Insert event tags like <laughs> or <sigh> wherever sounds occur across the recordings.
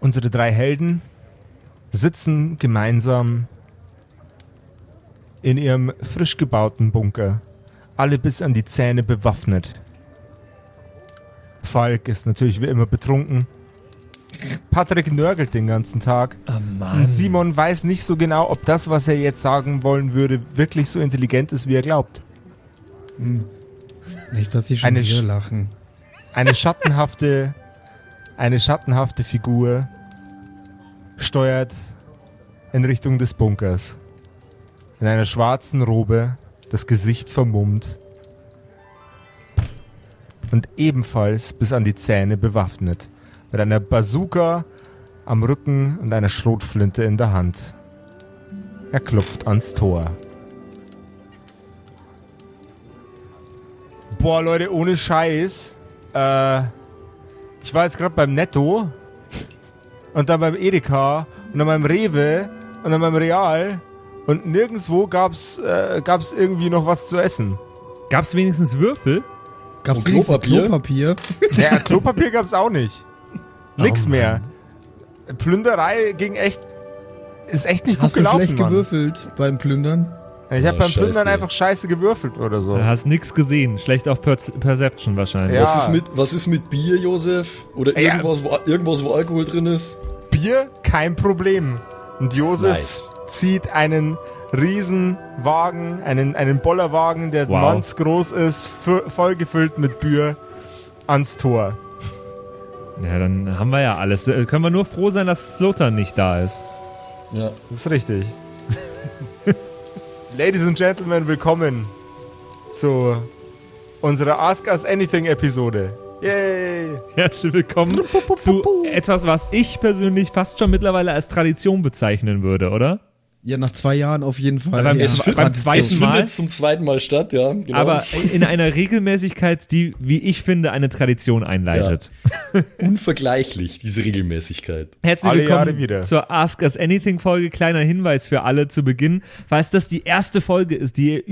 Unsere drei Helden sitzen gemeinsam in ihrem frisch gebauten Bunker, alle bis an die Zähne bewaffnet. Falk ist natürlich wie immer betrunken. Patrick nörgelt den ganzen Tag. Oh Simon weiß nicht so genau, ob das, was er jetzt sagen wollen würde, wirklich so intelligent ist, wie er glaubt. Nicht, dass sie schon Eine Sch- lachen. Eine schattenhafte, eine schattenhafte Figur steuert in Richtung des Bunkers. In einer schwarzen Robe, das Gesicht vermummt und ebenfalls bis an die Zähne bewaffnet. Mit einer Bazooka am Rücken und einer Schrotflinte in der Hand. Er klopft ans Tor. Boah, Leute, ohne Scheiß. Äh, ich war jetzt gerade beim Netto und dann beim Edeka und dann beim Rewe und dann beim Real und nirgendwo gab's, äh, gab's irgendwie noch was zu essen. Gab es wenigstens Würfel? Gab's Und wenigstens Klopapier? Klopapier? Ja, Klopapier gab's auch nicht. Nix Oh mehr. Plünderei ging echt, ist echt nicht Hast gut du gelaufen, schlecht Mann. gewürfelt beim Plündern? Ich habe beim Plündern einfach scheiße gewürfelt oder so. Du hast nichts gesehen. Schlecht auf per Perception wahrscheinlich. Ja. Was, ist mit, was ist mit Bier, Josef? Oder Ja. irgendwas, wo, irgendwas, wo Alkohol drin ist? Bier, kein Problem. Und Josef Nice. zieht einen riesen Wagen, einen, einen Bollerwagen, der Wow. mannsgroß ist, fu- vollgefüllt mit Bier, ans Tor. Ja, dann haben wir ja alles. Äh, Können wir nur froh sein, dass Slotan nicht da ist. Ja. Das ist richtig. Ladies and Gentlemen, willkommen zu unserer Ask Us Anything Episode. Yay! Herzlich willkommen zu etwas, was ich persönlich fast schon mittlerweile als Tradition bezeichnen würde, oder? Ja, nach zwei Jahren auf jeden Fall. beim- ja. beim Es zweiten Mal? findet zum zweiten Mal statt, ja. Genau. Aber in einer Regelmäßigkeit, die, wie ich finde, eine Tradition einleitet. unvergleichlich, diese Regelmäßigkeit. Herzlich Alle willkommen Jahre wieder. zur Ask Us Anything Folge. Kleiner Hinweis für alle zu Beginn. Falls das die erste Folge ist, die ihr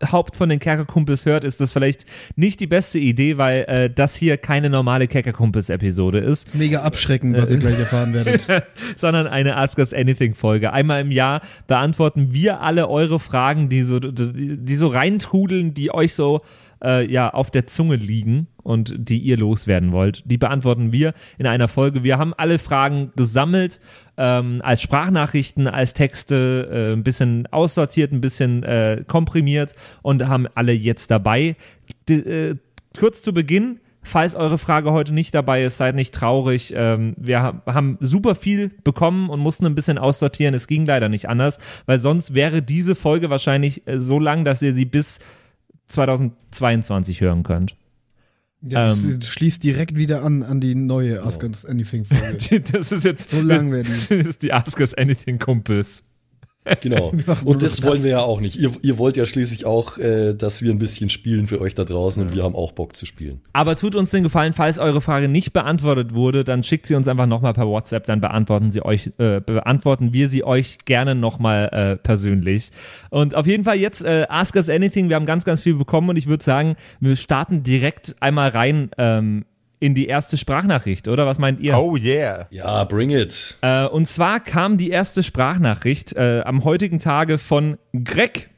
überhaupt von den Kerkerkumpels hört, ist das vielleicht nicht die beste Idee, weil äh, das hier keine normale Kerkerkumpels-Episode ist, Mega abschreckend, was ihr gleich erfahren werdet. <laughs> sondern eine Ask Us Anything Folge. Einmal im Jahr beantworten wir alle eure Fragen, die so, die, die so reintrudeln, die euch so äh, ja, auf der Zunge liegen und die ihr loswerden wollt. Die beantworten wir in einer Folge. Wir haben alle Fragen gesammelt, ähm, als Sprachnachrichten, als Texte, äh, ein bisschen aussortiert, ein bisschen äh, komprimiert und haben alle jetzt dabei. D äh, kurz zu Beginn, falls eure Frage heute nicht dabei ist, seid nicht traurig. Ähm, wir ha haben super viel bekommen und mussten ein bisschen aussortieren. Es ging leider nicht anders, weil sonst wäre diese Folge wahrscheinlich äh, so lang, dass ihr sie bis 2022 hören könnt. Ja, das Ähm. schließt direkt wieder an an die neue Ask Us Anything Folge. <laughs> Das ist jetzt So lang die. <laughs> Das ist die Ask Us Anything Kumpels. <laughs> Genau. Und das das. wollen wir ja auch nicht. Ihr, ihr wollt ja schließlich auch, äh, dass wir ein bisschen spielen für euch da draußen und wir haben auch Bock zu spielen. Aber tut uns den Gefallen, falls eure Frage nicht beantwortet wurde, dann schickt sie uns einfach nochmal per WhatsApp, dann beantworten sie euch, äh, beantworten wir sie euch gerne nochmal äh, persönlich. Und auf jeden Fall jetzt äh, Ask Us Anything. Wir haben ganz, ganz viel bekommen und ich würde sagen, wir starten direkt einmal rein ähm, in die erste Sprachnachricht, oder? Was meint ihr? Oh yeah. Ja, bring it. Äh, und zwar kam die erste Sprachnachricht äh, am heutigen Tage von Greg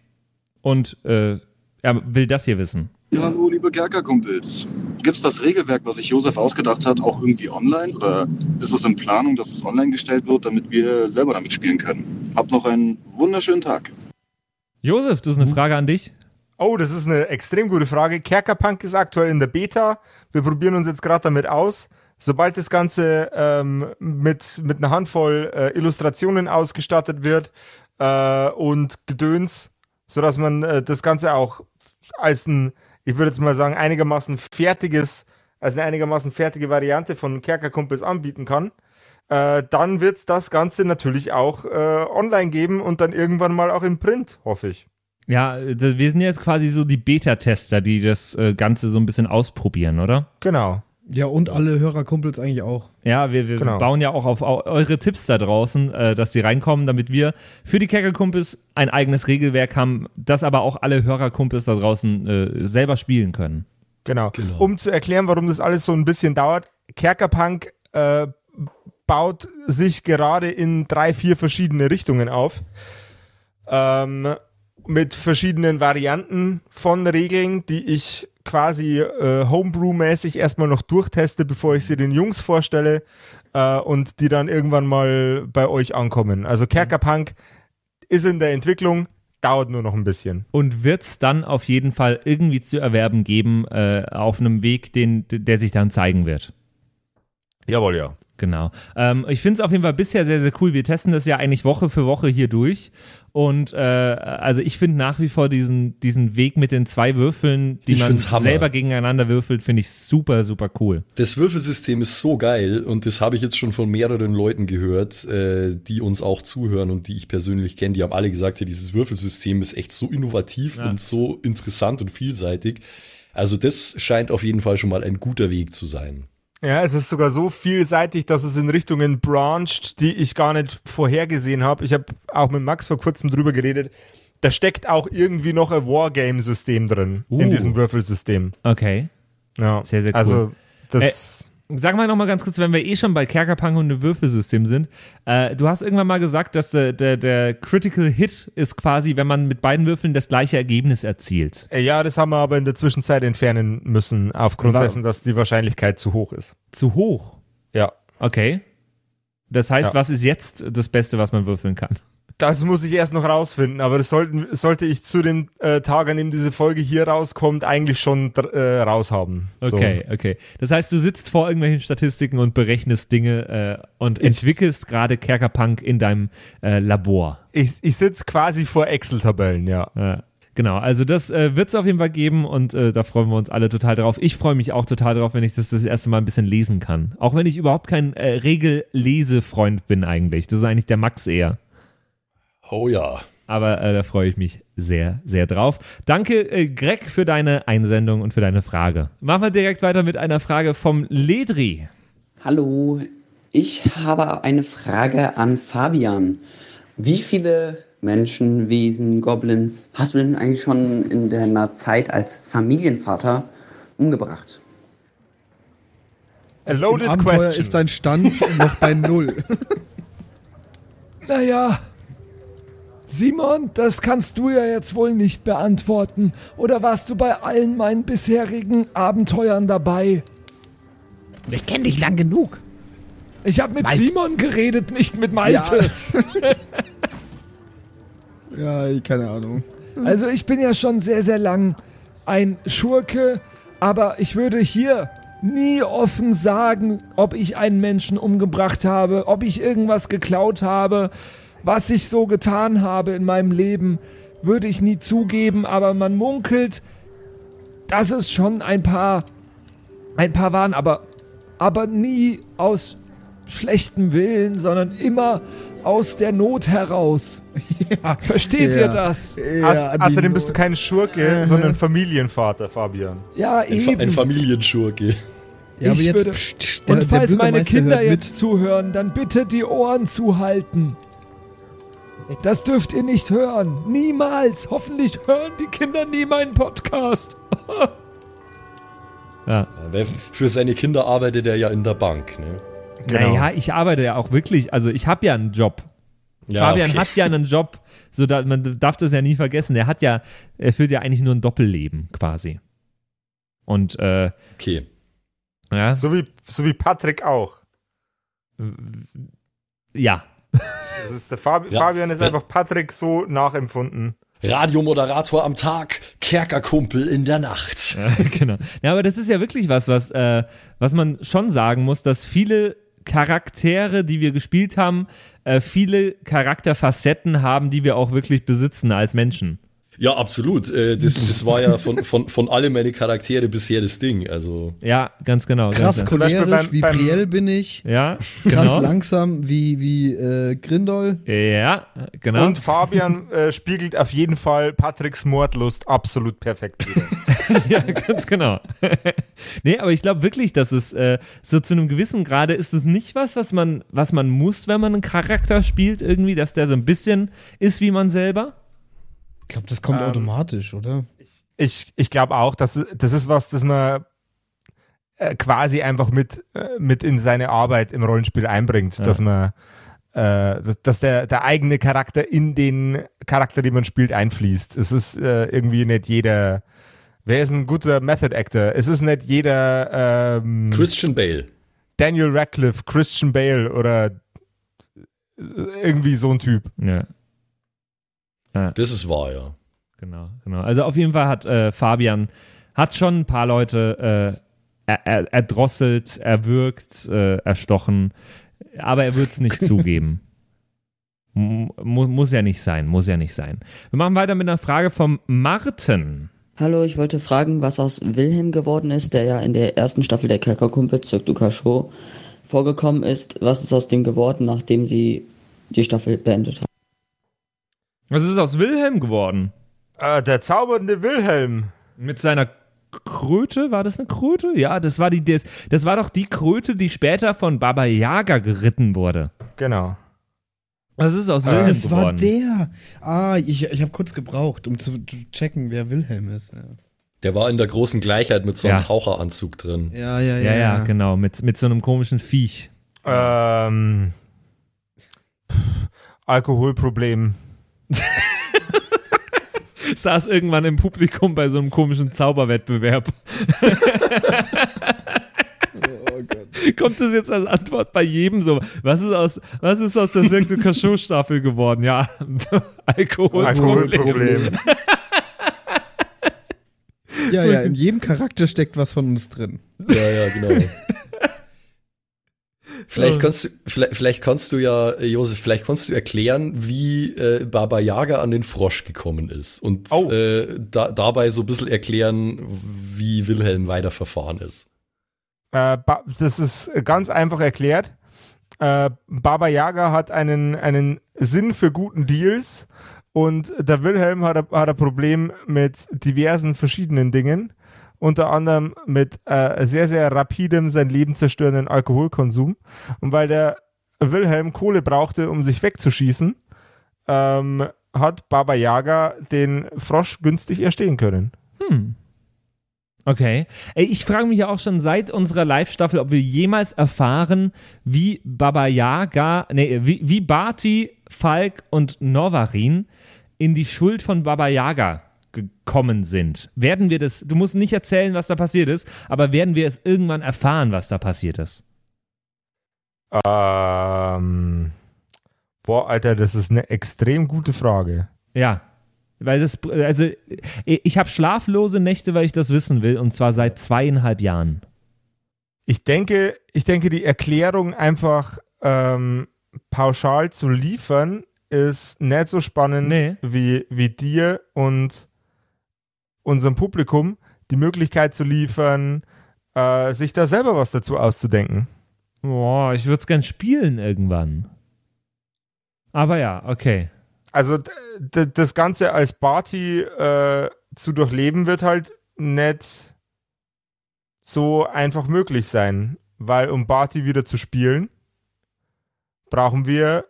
und äh, er will das hier wissen. Ja, hallo, liebe Kerkerkumpels. Gibt's das Regelwerk, was sich Josef ausgedacht hat, auch irgendwie online? Oder ist es in Planung, dass es online gestellt wird, damit wir selber damit spielen können? Habt noch einen wunderschönen Tag. Josef, das ist eine Frage an dich. Oh, das ist eine extrem gute Frage. Kerkerpunk ist aktuell in der Beta. Wir probieren uns jetzt gerade damit aus. Sobald das Ganze ähm, mit, mit einer Handvoll äh, Illustrationen ausgestattet wird äh, und Gedöns, sodass man äh, das Ganze auch als ein, ich würde jetzt mal sagen, einigermaßen fertiges, als eine einigermaßen fertige Variante von Kerkerkumpels anbieten kann, äh, dann wird es das Ganze natürlich auch äh, online geben und dann irgendwann mal auch im Print, hoffe ich. Ja, wir sind jetzt quasi so die Beta-Tester, die das äh, Ganze so ein bisschen ausprobieren, oder? Genau. Ja, und alle Hörerkumpels eigentlich auch. Ja, wir, wir Genau. bauen ja auch auf au eure Tipps da draußen, äh, dass die reinkommen, damit wir für die Kerkerkumpels ein eigenes Regelwerk haben, das aber auch alle Hörerkumpels da draußen äh, selber spielen können. Genau. Genau. Um zu erklären, warum das alles so ein bisschen dauert, Kerkerpunk äh, baut sich gerade in drei, vier verschiedene Richtungen auf. Ähm, mit verschiedenen Varianten von Regeln, die ich quasi äh, Homebrew-mäßig erstmal noch durchteste, bevor ich sie den Jungs vorstelle äh, und die dann irgendwann mal bei euch ankommen. Also Kerkerpunk ist in der Entwicklung, dauert nur noch ein bisschen. Und wird es dann auf jeden Fall irgendwie zu erwerben geben, äh, auf einem Weg, den, der sich dann zeigen wird. Jawohl, ja. Genau. Ähm, ich finde es auf jeden Fall bisher sehr, sehr cool. Wir testen das ja eigentlich Woche für Woche hier durch. Und äh, also ich finde nach wie vor diesen, diesen Weg mit den zwei Würfeln, die Ich man selber gegeneinander würfelt, finde ich super, super cool. Das Würfelsystem ist so geil und das habe ich jetzt schon von mehreren Leuten gehört, äh, die uns auch zuhören und die ich persönlich kenne. Die haben alle gesagt, ja, dieses Würfelsystem ist echt so innovativ Ja. und so interessant und vielseitig. Also das scheint auf jeden Fall schon mal ein guter Weg zu sein. Ja, es ist sogar so vielseitig, dass es in Richtungen branched, die ich gar nicht vorhergesehen habe. Ich habe auch mit Max vor kurzem drüber geredet. Da steckt auch irgendwie noch ein Wargame-System drin in Uh. diesem Würfelsystem. Okay. Ja, Sehr, sehr cool. Also das. Sag mal nochmal ganz kurz, wenn wir eh schon bei Kerkerpunk und dem Würfelsystem sind. Äh, du hast irgendwann mal gesagt, dass der, der, der Critical Hit ist quasi, wenn man mit beiden Würfeln das gleiche Ergebnis erzielt. Äh, ja, das haben wir aber in der Zwischenzeit entfernen müssen, aufgrund Wa- dessen, dass die Wahrscheinlichkeit zu hoch ist. Zu hoch. Ja. Okay. Das heißt, Ja. was ist jetzt das Beste, was man würfeln kann? Das muss ich erst noch rausfinden, aber das sollten, sollte ich zu dem äh, Tag, an dem diese Folge hier rauskommt, eigentlich schon äh, raushaben. So. Okay, okay. Das heißt, du sitzt vor irgendwelchen Statistiken und berechnest Dinge äh, und Ich- entwickelst gerade Kerkerpunk in deinem äh, Labor. Ich, ich sitze quasi vor Excel-Tabellen, ja. Ja. Genau, also das äh, wird es auf jeden Fall geben und äh, da freuen wir uns alle total drauf. Ich freue mich auch total drauf, wenn ich das das erste Mal ein bisschen lesen kann. Auch wenn ich überhaupt kein äh, Regellesefreund bin eigentlich. Das ist eigentlich der Max eher. Oh ja. Aber äh, da freue ich mich sehr, sehr drauf. Danke, äh, Greg, für deine Einsendung und für deine Frage. Machen wir direkt weiter mit einer Frage vom Ledri. Hallo, ich habe eine Frage an Fabian. Wie viele Menschen, Wesen, Goblins hast du denn eigentlich schon in deiner Zeit als Familienvater umgebracht? A Im loaded Abenteuer question. ist dein Stand noch bei Null. <laughs> Naja, Simon, das kannst du ja jetzt wohl nicht beantworten. Oder warst du bei allen meinen bisherigen Abenteuern dabei? Ich kenne dich lang genug. Ich habe mit Malte. Simon geredet, nicht mit Malte. <laughs> Ja, ich- keine Ahnung. Also ich bin ja schon sehr, sehr lang ein Schurke, aber ich würde hier nie offen sagen, ob ich einen Menschen umgebracht habe, ob ich irgendwas geklaut habe, was ich so getan habe in meinem Leben, würde ich nie zugeben, aber man munkelt, dass es schon ein paar, ein paar waren, aber, aber nie aus schlechtem Willen, sondern immer aus der Not heraus. <laughs> Versteht ihr Ja. das? Auß- die außerdem bist du kein Schurke, sondern Familienvater, Fabian. Ja, Ein, Fa eben. ein Familienschurke. Ja, aber Ich jetzt, würde- pst, der- Und falls meine Kinder hört mit. jetzt zuhören, dann bitte die Ohren zuhalten. Das dürft ihr nicht hören. Niemals. Hoffentlich hören die Kinder nie meinen Podcast. <laughs> Ja. Für seine Kinder arbeitet er ja in der Bank. Ne? Genau. Naja, ich arbeite ja auch wirklich, also ich habe ja einen Job. Ja, Fabian okay. hat ja einen Job, so da, man darf das ja nie vergessen. Er hat ja, er führt ja eigentlich nur ein Doppelleben quasi. Und äh, Okay. ja, So wie, so wie Patrick auch. ja, <laughs> Das ist der Fabi Ja. Fabian ist einfach Patrick so nachempfunden. Radiomoderator am Tag, Kerkerkumpel in der Nacht. <laughs> genau. Ja, aber das ist ja wirklich was, was, äh, was man schon sagen muss, dass viele Charaktere, die wir gespielt haben, äh, viele Charakterfacetten haben, die wir auch wirklich besitzen als Menschen. Ja, absolut. Äh, Das, das war ja von, von, von alle meine Charaktere bisher das Ding. Also, Ja, ganz genau. Krass ganz, Beispiel cholerisch beim- wie Brielle bin ich. ja, Krass genau. langsam wie, wie äh, Grindol. Ja, genau. Und Fabian äh, spiegelt auf jeden Fall Patricks Mordlust absolut perfekt wieder. <laughs> ja, ganz genau. <laughs> nee, aber ich glaube wirklich, dass es äh, so zu einem gewissen Grade ist es nicht was, was man, was man muss, wenn man einen Charakter spielt, irgendwie, dass der so ein bisschen ist wie man selber. Ich glaube, das kommt Ähm, automatisch, oder? Ich, ich glaube auch, dass das ist was, das man äh, quasi einfach mit, äh, mit in seine Arbeit im Rollenspiel einbringt, Ja. dass man äh, dass, dass der, der eigene Charakter in den Charakter, den man spielt, einfließt. Es ist äh, irgendwie nicht jeder. Wer ist ein guter Method Actor? Es ist nicht jeder ähm, Christian Bale. Daniel Radcliffe, Christian Bale oder irgendwie so ein Typ. Ja. Das ist wahr, ja. Genau, genau. Also auf jeden Fall hat äh, Fabian hat schon ein paar Leute äh, er, er, erdrosselt, erwürgt, äh, erstochen, aber er wird es nicht <laughs> zugeben. M mu muss ja nicht sein, muss ja nicht sein. Wir machen weiter mit einer Frage vom Martin. Hallo, ich wollte fragen, was aus Wilhelm geworden ist, der ja in der ersten Staffel der Kerkerkumpel Cirque du Cachot vorgekommen ist. Was ist aus dem geworden, nachdem sie die Staffel beendet haben? Was ist aus Wilhelm geworden? Äh, der zaubernde Wilhelm. Mit seiner Kröte, war das eine Kröte? Ja, das war die, das, das war doch die Kröte, die später von Baba Yaga geritten wurde. Genau. Was ist aus Äh, Wilhelm Das war geworden? der. Ah, ich, ich habe kurz gebraucht, um zu checken, wer Wilhelm ist. Ja, Der war in der großen Gleichheit mit so einem Ja. Taucheranzug drin. ja, ja. ja, ja, genau, mit, mit so einem komischen Viech. Ähm, Alkoholproblem. <laughs> Saß irgendwann im Publikum bei so einem komischen Zauberwettbewerb. Oh Gott. Kommt das jetzt als Antwort bei jedem so? Was ist aus, was ist aus der Cirque du Cachot Staffel geworden? Ja, <laughs> Alkoholproblem. Alkoholproblem. Ja, ja, in jedem Charakter steckt was von uns drin. Ja, ja, genau. Vielleicht kannst, du, vielleicht, vielleicht kannst du ja, äh, Josef, vielleicht kannst du erklären, wie äh, Baba Yaga an den Frosch gekommen ist und Oh. äh, da, dabei so ein bisschen erklären, wie Wilhelm weiterverfahren ist. Äh, das ist ganz einfach erklärt. Äh, Baba Yaga hat einen, einen Sinn für guten Deals und der Wilhelm hat, hat ein Problem mit diversen verschiedenen Dingen. Unter anderem mit äh, sehr, sehr rapidem sein Leben zerstörenden Alkoholkonsum. Und weil der Wilhelm Kohle brauchte, um sich wegzuschießen, ähm, hat Baba Yaga den Frosch günstig erstehen können. Hm. Okay. Ey, ich frage mich ja auch schon seit unserer Live-Staffel, ob wir jemals erfahren, wie Baba Yaga, nee, wie, wie Barty, Falk und Novarin in die Schuld von Baba Yaga gekommen sind. Werden wir das, du musst nicht erzählen, was da passiert ist, aber werden wir es irgendwann erfahren, was da passiert ist? Ähm, boah, Alter, das ist eine extrem gute Frage. Ja. Weil das, also, ich habe schlaflose Nächte, weil ich das wissen will, und zwar seit zweieinhalb Jahren. Ich denke, ich denke, die Erklärung einfach ähm, pauschal zu liefern, ist nicht so spannend Nee. wie, wie dir und unserem Publikum die Möglichkeit zu liefern, äh, sich da selber was dazu auszudenken. Boah, ich würde es gern spielen irgendwann. Aber ja, okay. Also das Ganze als Party äh, zu durchleben wird halt nicht so einfach möglich sein, weil um Barty wieder zu spielen, brauchen wir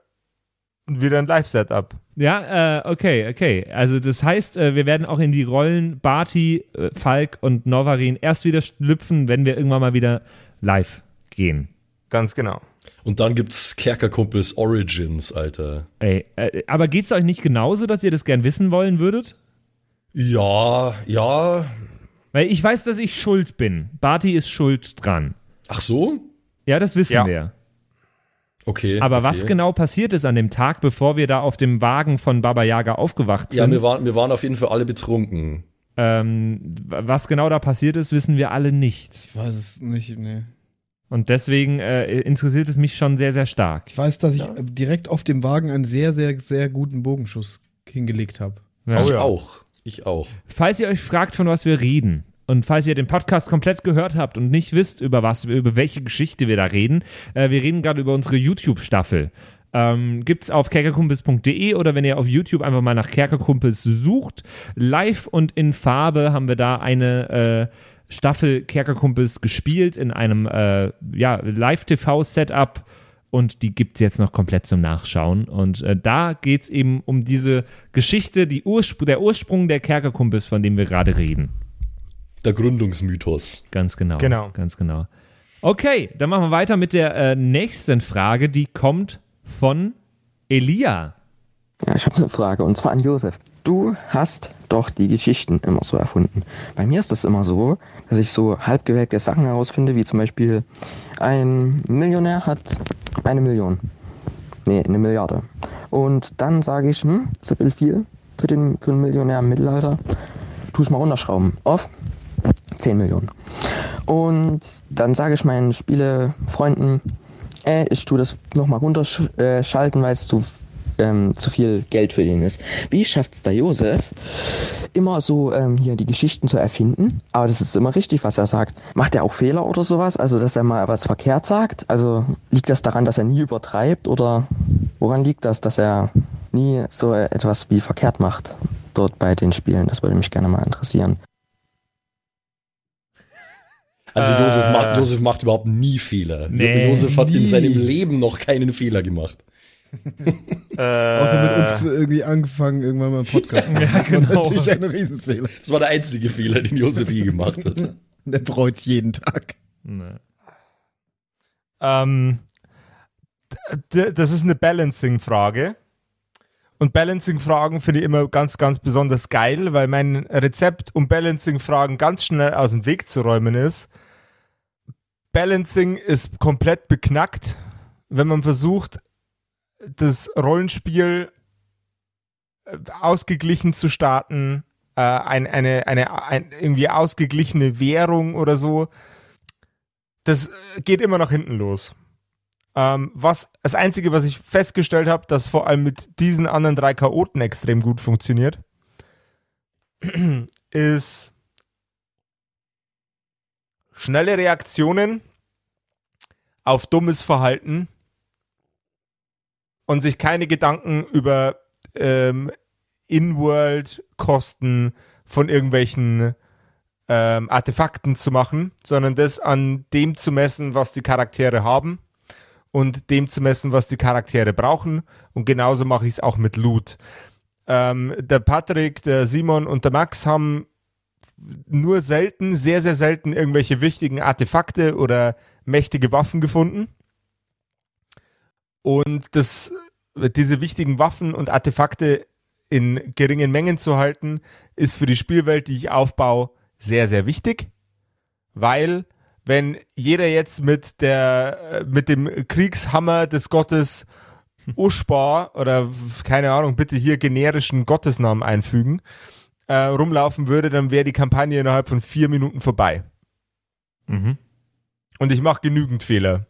wieder ein Live-Setup. Ja, äh, okay, okay. Also das heißt, äh, wir werden auch in die Rollen Barty, äh, Falk und Novarin erst wieder schlüpfen, wenn wir irgendwann mal wieder live gehen. Ganz genau. Und dann gibt's Kerkerkumpels Origins, Alter. Ey, äh, aber geht's euch nicht genauso, dass ihr das gern wissen wollen würdet? Ja, ja. Weil ich weiß, dass ich schuld bin. Barty ist schuld dran. Ach so? Ja, das wissen Ja. wir. Okay. Aber okay. was genau passiert ist an dem Tag, bevor wir da auf dem Wagen von Baba Yaga aufgewacht Ja, sind? wir waren, wir waren auf jeden Fall alle betrunken. ähm, was genau da passiert ist, wissen wir alle nicht. Ich weiß es nicht, nee. Und deswegen äh, interessiert es mich schon sehr, sehr stark. Ich weiß, dass ich äh, direkt auf dem Wagen einen sehr, sehr, sehr guten Bogenschuss hingelegt habe. Ja. ich auch. Ich auch. Falls ihr euch fragt, von was wir reden, und falls ihr den Podcast komplett gehört habt und nicht wisst, über was, über welche Geschichte wir da reden, äh, wir reden gerade über unsere YouTube-Staffel. Ähm, gibt's auf kerkerkumpels.de oder wenn ihr auf YouTube einfach mal nach Kerkerkumpels sucht, live und in Farbe haben wir da eine äh, Staffel Kerkerkumpels gespielt in einem äh, ja, Live-TV-Setup und die gibt es jetzt noch komplett zum Nachschauen. Und äh, da geht es eben um diese Geschichte, die Urspr der Ursprung der Kerkerkumpels, von dem wir gerade reden. Der Gründungsmythos. Ganz genau. Genau. Ganz genau. Okay, dann machen wir weiter mit der äh, nächsten Frage. Die kommt von Elia. Ja, ich habe eine Frage und zwar an Josef. Du hast doch die Geschichten immer so erfunden. Bei mir ist das immer so, dass ich so halbgewelkte Sachen herausfinde, wie zum Beispiel ein Millionär hat eine Million. Nee, eine Milliarde. Und dann sage ich, hm, das ist ein bisschen viel für, den, für einen Millionär im Mittelalter. Tu ich mal runterschrauben. Auf 10 Millionen. Und dann sage ich meinen Spielefreunden, ey, ich tue das nochmal runterschalten, weil es zu, ähm, zu viel Geld für den ist. Wie schafft es der Josef, immer so ähm, hier die Geschichten zu erfinden? Aber das ist immer richtig, was er sagt. Macht er auch Fehler oder sowas? Also, dass er mal was verkehrt sagt? Also, liegt das daran, dass er nie übertreibt? Oder woran liegt das, dass er nie so etwas wie verkehrt macht dort bei den Spielen? Das würde mich gerne mal interessieren. Also Äh. Josef, macht, Josef macht überhaupt nie Fehler. Nee, Josef hat in nie. seinem Leben noch keinen Fehler gemacht. Außer mit uns irgendwie angefangen, irgendwann mal einen Podcast <laughs> machen. Ja, Das war genau. natürlich ein Riesenfehler. Das war der einzige Fehler, den Josef je gemacht hat. <laughs> Der bereut jeden Tag. Nee. Ähm, das ist eine Balancing-Frage. Und Balancing-Fragen finde ich immer ganz, ganz besonders geil, weil mein Rezept, um Balancing-Fragen ganz schnell aus dem Weg zu räumen, ist, Balancing ist komplett beknackt, wenn man versucht, das Rollenspiel äh, ausgeglichen zu starten, äh, ein, eine, eine ein, irgendwie ausgeglichene Währung oder so. Das äh, geht immer nach hinten los. Ähm, was, das Einzige, was ich festgestellt habe, dass vor allem mit diesen anderen drei Chaoten extrem gut funktioniert, <clears throat> ist schnelle Reaktionen auf dummes Verhalten und sich keine Gedanken über ähm, In-World-Kosten von irgendwelchen ähm, Artefakten zu machen, sondern das an dem zu messen, was die Charaktere haben und dem zu messen, was die Charaktere brauchen. Und genauso mache ich es auch mit Loot. Ähm, der Patrick, der Simon und der Max haben nur selten, sehr, sehr selten irgendwelche wichtigen Artefakte oder mächtige Waffen gefunden. Und das, diese wichtigen Waffen und Artefakte in geringen Mengen zu halten, ist für die Spielwelt, die ich aufbaue, sehr, sehr wichtig. Weil, wenn jeder jetzt mit der, äh, mit dem Kriegshammer des Gottes Ushbar oder keine Ahnung, bitte hier generischen Gottesnamen einfügen, äh, rumlaufen würde, dann wäre die Kampagne innerhalb von vier Minuten vorbei. Mhm. Und ich mache genügend Fehler.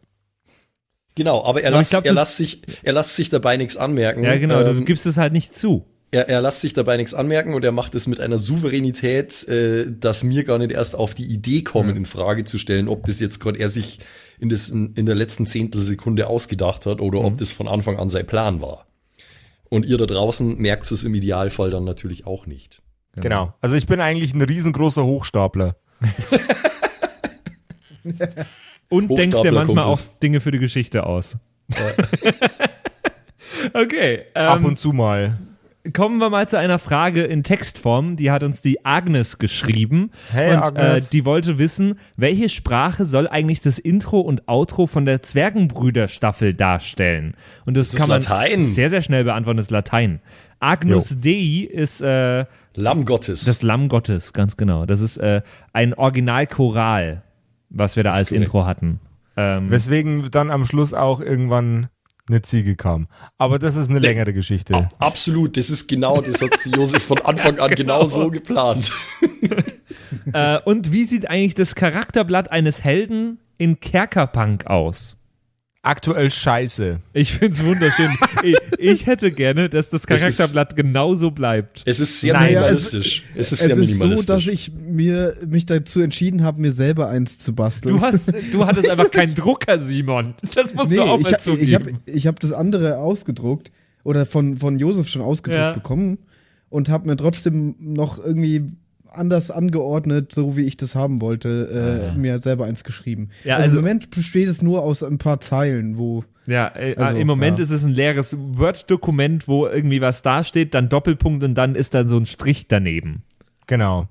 Genau, aber er lässt, er, du- sich, er lässt sich dabei nichts anmerken. Ja, genau, du Ähm, gibst es halt nicht zu. er, er lässt sich dabei nichts anmerken und er macht es mit einer Souveränität, äh, dass mir gar nicht erst auf die Idee kommen, in Frage zu stellen, ob das jetzt gerade er sich in, das, in, in der letzten Zehntelsekunde ausgedacht hat oder ob das von Anfang an sein Plan war. Und ihr da draußen merkt es im Idealfall dann natürlich auch nicht. Genau. Also ich bin eigentlich ein riesengroßer Hochstapler. Und denkst dir manchmal auch. Dinge für die Geschichte aus. <laughs> okay. Ab Ähm, und zu mal. Kommen wir mal zu einer Frage in Textform. Die hat uns die Agnes geschrieben. Hey, und Agnes. Äh, die wollte wissen, welche Sprache soll eigentlich das Intro und Outro von der Zwergenbrüder-Staffel darstellen? Und das, Das kann man Latein. sehr, sehr schnell beantworten. Das ist Latein. Agnus Dei ist äh, Lamm Gottes. das Lamm Gottes, ganz genau. Das ist äh, ein Originalchoral, was wir da ist als. Intro hatten. Ähm, Weswegen dann am Schluss auch irgendwann eine Ziege kam. Aber das ist eine längere Geschichte. A- Absolut, das ist genau, das hat <laughs> Josef von Anfang an genau so geplant. Äh, und wie sieht eigentlich das Charakterblatt eines Helden in Kerkerpunk aus? Aktuell scheiße. Ich find's wunderschön. <laughs> ich, ich hätte gerne, dass das Es ist- Charakterblatt genauso bleibt. Es ist sehr Naja, minimalistisch. Es, ist Es sehr ist so, minimalistisch. dass ich mir, mich dazu entschieden habe, mir selber eins zu basteln. Du hast, du hattest einfach keinen Drucker, Simon. Das musst du auch ich mal ich zugeben. habe ich hab das andere ausgedruckt oder von, von Josef schon ausgedruckt Ja. bekommen und habe mir trotzdem noch irgendwie anders angeordnet, so wie ich das haben wollte, äh, mir selber eins geschrieben. Ja, also, also- im Moment besteht es nur aus ein paar Zeilen, wo ja, äh, Also, im Moment ja. ist es ein leeres Word-Dokument, wo irgendwie was dasteht, dann Doppelpunkt und dann ist dann so ein Strich daneben. Genau.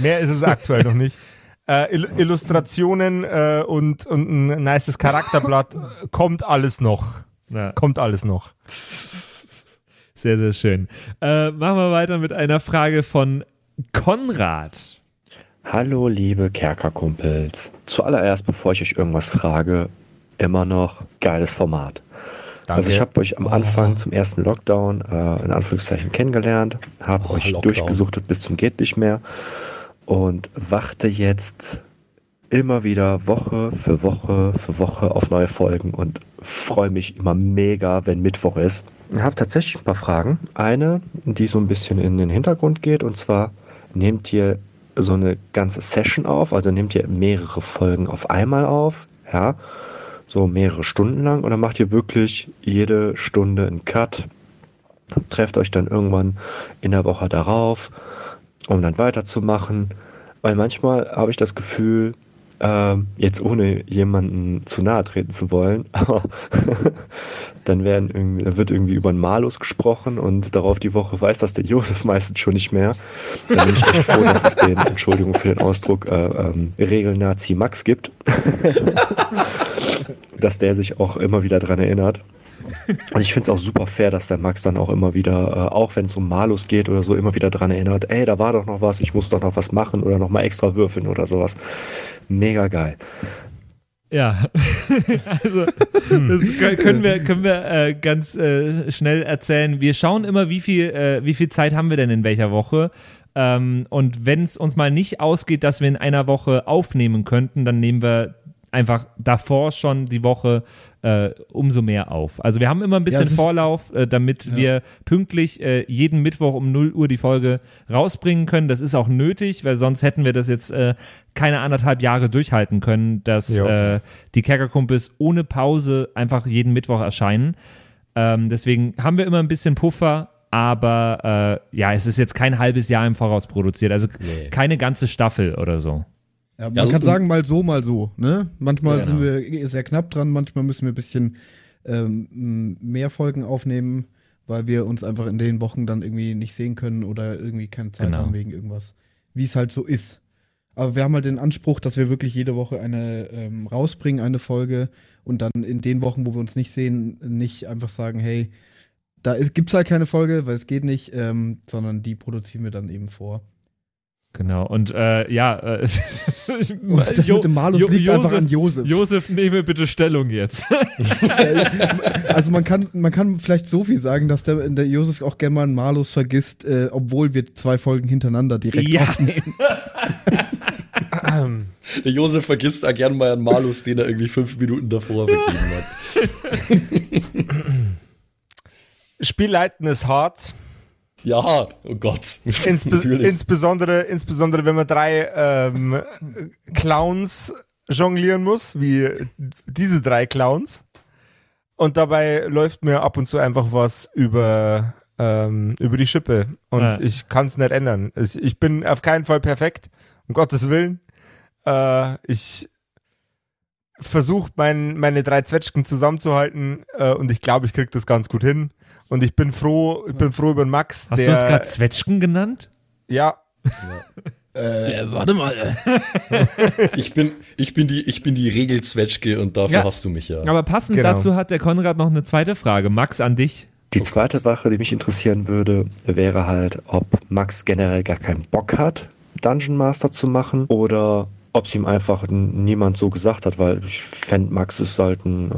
Mehr ist es aktuell noch nicht. <laughs> Äh, Il Illustrationen äh, und, und ein nices Charakterblatt kommt alles noch. Ja. Kommt alles noch. <laughs> Sehr, sehr schön. Äh, machen wir weiter mit einer Frage von Konrad. Hallo, liebe Kerkerkumpels. Zuallererst, bevor ich euch irgendwas frage, immer noch geiles Format. Danke. Also ich habe euch am Anfang zum ersten Lockdown äh, in Anführungszeichen kennengelernt, habe Oh, euch Lockdown. durchgesuchtet bis zum geht nicht mehr und warte jetzt immer wieder Woche für Woche für Woche auf neue Folgen und freue mich immer mega, wenn Mittwoch ist. Ich habe tatsächlich ein paar Fragen. Eine, die so ein bisschen in den Hintergrund geht und zwar nehmt ihr so eine ganze Session auf, also nehmt ihr mehrere Folgen auf einmal auf, ja, so mehrere Stunden lang oder macht ihr wirklich jede Stunde einen Cut, trefft euch dann irgendwann in der Woche darauf, um dann weiterzumachen, weil manchmal habe ich das Gefühl, ähm, jetzt ohne jemanden zu nahe treten zu wollen, <laughs> aber dann werden irgendwie, da wird irgendwie über einen Malus gesprochen und darauf die Woche weiß das der Josef <laughs> meistens schon nicht mehr. Da bin ich echt froh, dass es den, <laughs> Entschuldigung für den Ausdruck, äh, ähm, Regelnazi Max gibt. dass der sich auch immer wieder dran erinnert. Und ich finde es auch super fair, dass der Max dann auch immer wieder, äh, auch wenn es um Malus geht oder so, immer wieder dran erinnert, ey, da war doch noch was, ich muss doch noch was machen oder noch mal extra würfeln oder sowas. Mega geil. Ja, <laughs> also das kö- können wir, können wir äh, ganz äh, schnell erzählen. Wir schauen immer, wie viel, äh, wie viel Zeit haben wir denn in welcher Woche. Ähm, und wenn es uns mal nicht ausgeht, dass wir in einer Woche aufnehmen könnten, dann nehmen wir einfach davor schon die Woche äh, umso mehr auf. Also wir haben immer ein bisschen ist- Vorlauf, äh, damit wir pünktlich äh, jeden Mittwoch um 0 Uhr die Folge rausbringen können. Das ist auch nötig, weil sonst hätten wir das jetzt äh, keine anderthalb Jahre durchhalten können, dass äh, die Kerkerkumpels ohne Pause einfach jeden Mittwoch erscheinen. Ähm, deswegen haben wir immer ein bisschen Puffer, aber äh, ja, es ist jetzt kein halbes Jahr im Voraus produziert, also Nee. keine ganze Staffel oder so. Ja, man Ja, so- kann sagen, mal so, mal so. Ne? Manchmal Ja, sind genau. wir sehr knapp dran, manchmal müssen wir ein bisschen ähm, mehr Folgen aufnehmen, weil wir uns einfach in den Wochen dann irgendwie nicht sehen können oder irgendwie keine Zeit Genau. haben wegen irgendwas. Wie es halt so ist. Aber wir haben halt den Anspruch, dass wir wirklich jede Woche eine ähm, rausbringen, eine Folge und dann in den Wochen, wo wir uns nicht sehen, nicht einfach sagen, hey, da gibt es halt keine Folge, weil es geht nicht, ähm, sondern die produzieren wir dann eben vor. Genau, und äh, ja, äh, <laughs> Und das Jo- mit dem Malus Jo- liegt einfach Josef- an Josef. Josef, nehme bitte Stellung jetzt. <laughs> also man kann, man kann vielleicht so viel sagen, dass der, der Josef auch gerne mal einen Malus vergisst, äh, obwohl wir zwei Folgen hintereinander direkt Ja. aufnehmen. <laughs> Der Josef vergisst auch gern mal einen Malus, den er irgendwie fünf Minuten davor vergeben hat. Spielleiten ist hart. Ja, oh Gott. <laughs> Insbe Natürlich. insbesondere, insbesondere, wenn man drei ähm, Clowns jonglieren muss, wie diese drei Clowns. Und dabei läuft mir ab und zu einfach was über, ähm, über die Schippe. Und Ja. ich kann es nicht ändern. Ich, ich bin auf keinen Fall perfekt, um Gottes Willen. Äh, ich versuche mein, meine drei Zwetschgen zusammenzuhalten äh, und ich glaube, ich kriege das ganz gut hin. Und ich bin froh, ich bin froh über den Max. Hast der, du uns gerade Zwetschgen genannt? Ja, Äh, warte mal. <laughs> Ich bin, ich bin die, ich bin die Regelzwetschge und dafür Ja. hast du mich ja. Aber passend Genau. dazu hat der Konrad noch eine zweite Frage. Max, an dich. Die zweite Sache, die mich interessieren würde, wäre halt, ob Max generell gar keinen Bock hat, Dungeon Master zu machen oder ob es ihm einfach niemand so gesagt hat, weil ich fände, Max ist halt ein,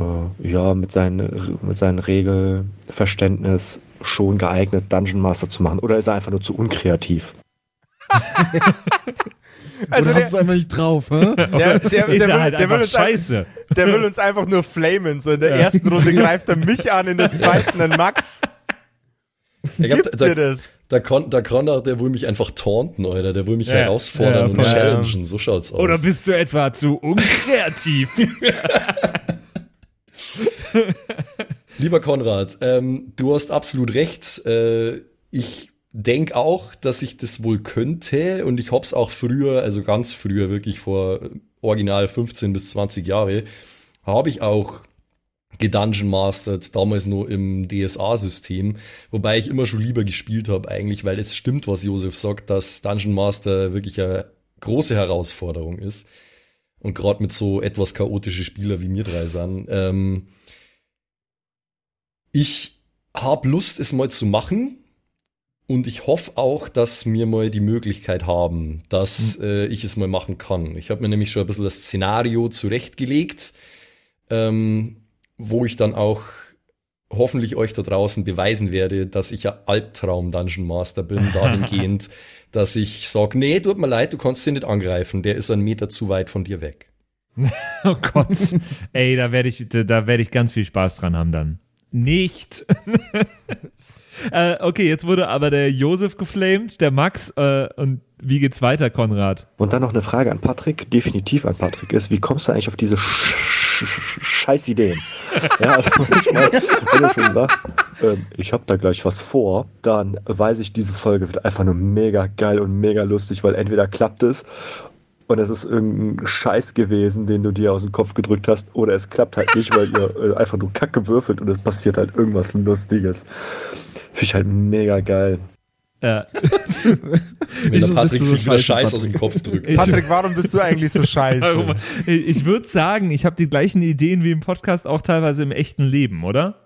äh, ja, mit, seinen, mit seinem Regelverständnis schon geeignet, Dungeon Master zu machen. Oder ist er einfach nur zu unkreativ? <laughs> also Oder der, hast du einfach nicht drauf, hä? <laughs> der, der, <laughs> Ist der, er will, halt der, will uns, ein- der will uns einfach nur flamen. So in der ersten Runde greift er mich an, in der zweiten dann Max. Ich Gibt da, dir das? Der, Con, der Konrad, der will mich einfach taunten, Alter. Der will mich Ja. herausfordern Ja, und challengen. So schaut's aus. Oder bist du etwa zu unkreativ? <laughs> Lieber Konrad, ähm, du hast absolut recht. Äh, ich denke auch, dass ich das wohl könnte und ich hab's auch früher, also ganz früher, wirklich vor äh, original 15 bis 20 Jahre, habe ich auch gedungeon mastered, damals nur im DSA-System, wobei ich immer schon lieber gespielt habe eigentlich, weil es stimmt, was Josef sagt, dass Dungeon Master wirklich eine große Herausforderung ist und gerade mit so etwas chaotische Spieler wie mir drei sind. Ähm, ich habe Lust, es mal zu machen. Und ich hoffe auch, dass wir mal die Möglichkeit haben, dass Hm. äh, ich es mal machen kann. Ich habe mir nämlich schon ein bisschen das Szenario zurechtgelegt, ähm, wo ich dann auch hoffentlich euch da draußen beweisen werde, dass ich ein Albtraum-Dungeon Master bin, <laughs> dahingehend, dass ich sage, nee, tut mir leid, du kannst ihn nicht angreifen, der ist einen Meter zu weit von dir weg. <laughs> Oh Gott. Ey, da werde ich, da werde ich ganz viel Spaß dran haben dann. Nicht. <laughs> äh, okay, jetzt wurde aber der Josef geflamed, der Max. Äh, und wie geht's weiter, Konrad? Und dann noch eine Frage an Patrick, definitiv an Patrick ist, wie kommst du eigentlich auf diese Sch scheiß Ideen? <laughs> Ja, also manchmal, wenn du schon sagst, ähm, ich habe da gleich was vor, dann weiß ich, diese Folge wird einfach nur mega geil und mega lustig, weil entweder klappt es und es ist irgendein Scheiß gewesen, den du dir aus dem Kopf gedrückt hast, oder es klappt halt nicht, weil ihr äh, einfach nur Kacke würfelt und es passiert halt irgendwas Lustiges. Finde ich halt mega geil. Ja. <laughs> Wenn der Patrick so sich scheiße, Scheiß aus dem Patrick? Kopf drückt. Patrick, warum bist du eigentlich so scheiße? Ich würde sagen, ich habe die gleichen Ideen wie im Podcast auch teilweise im echten Leben, oder?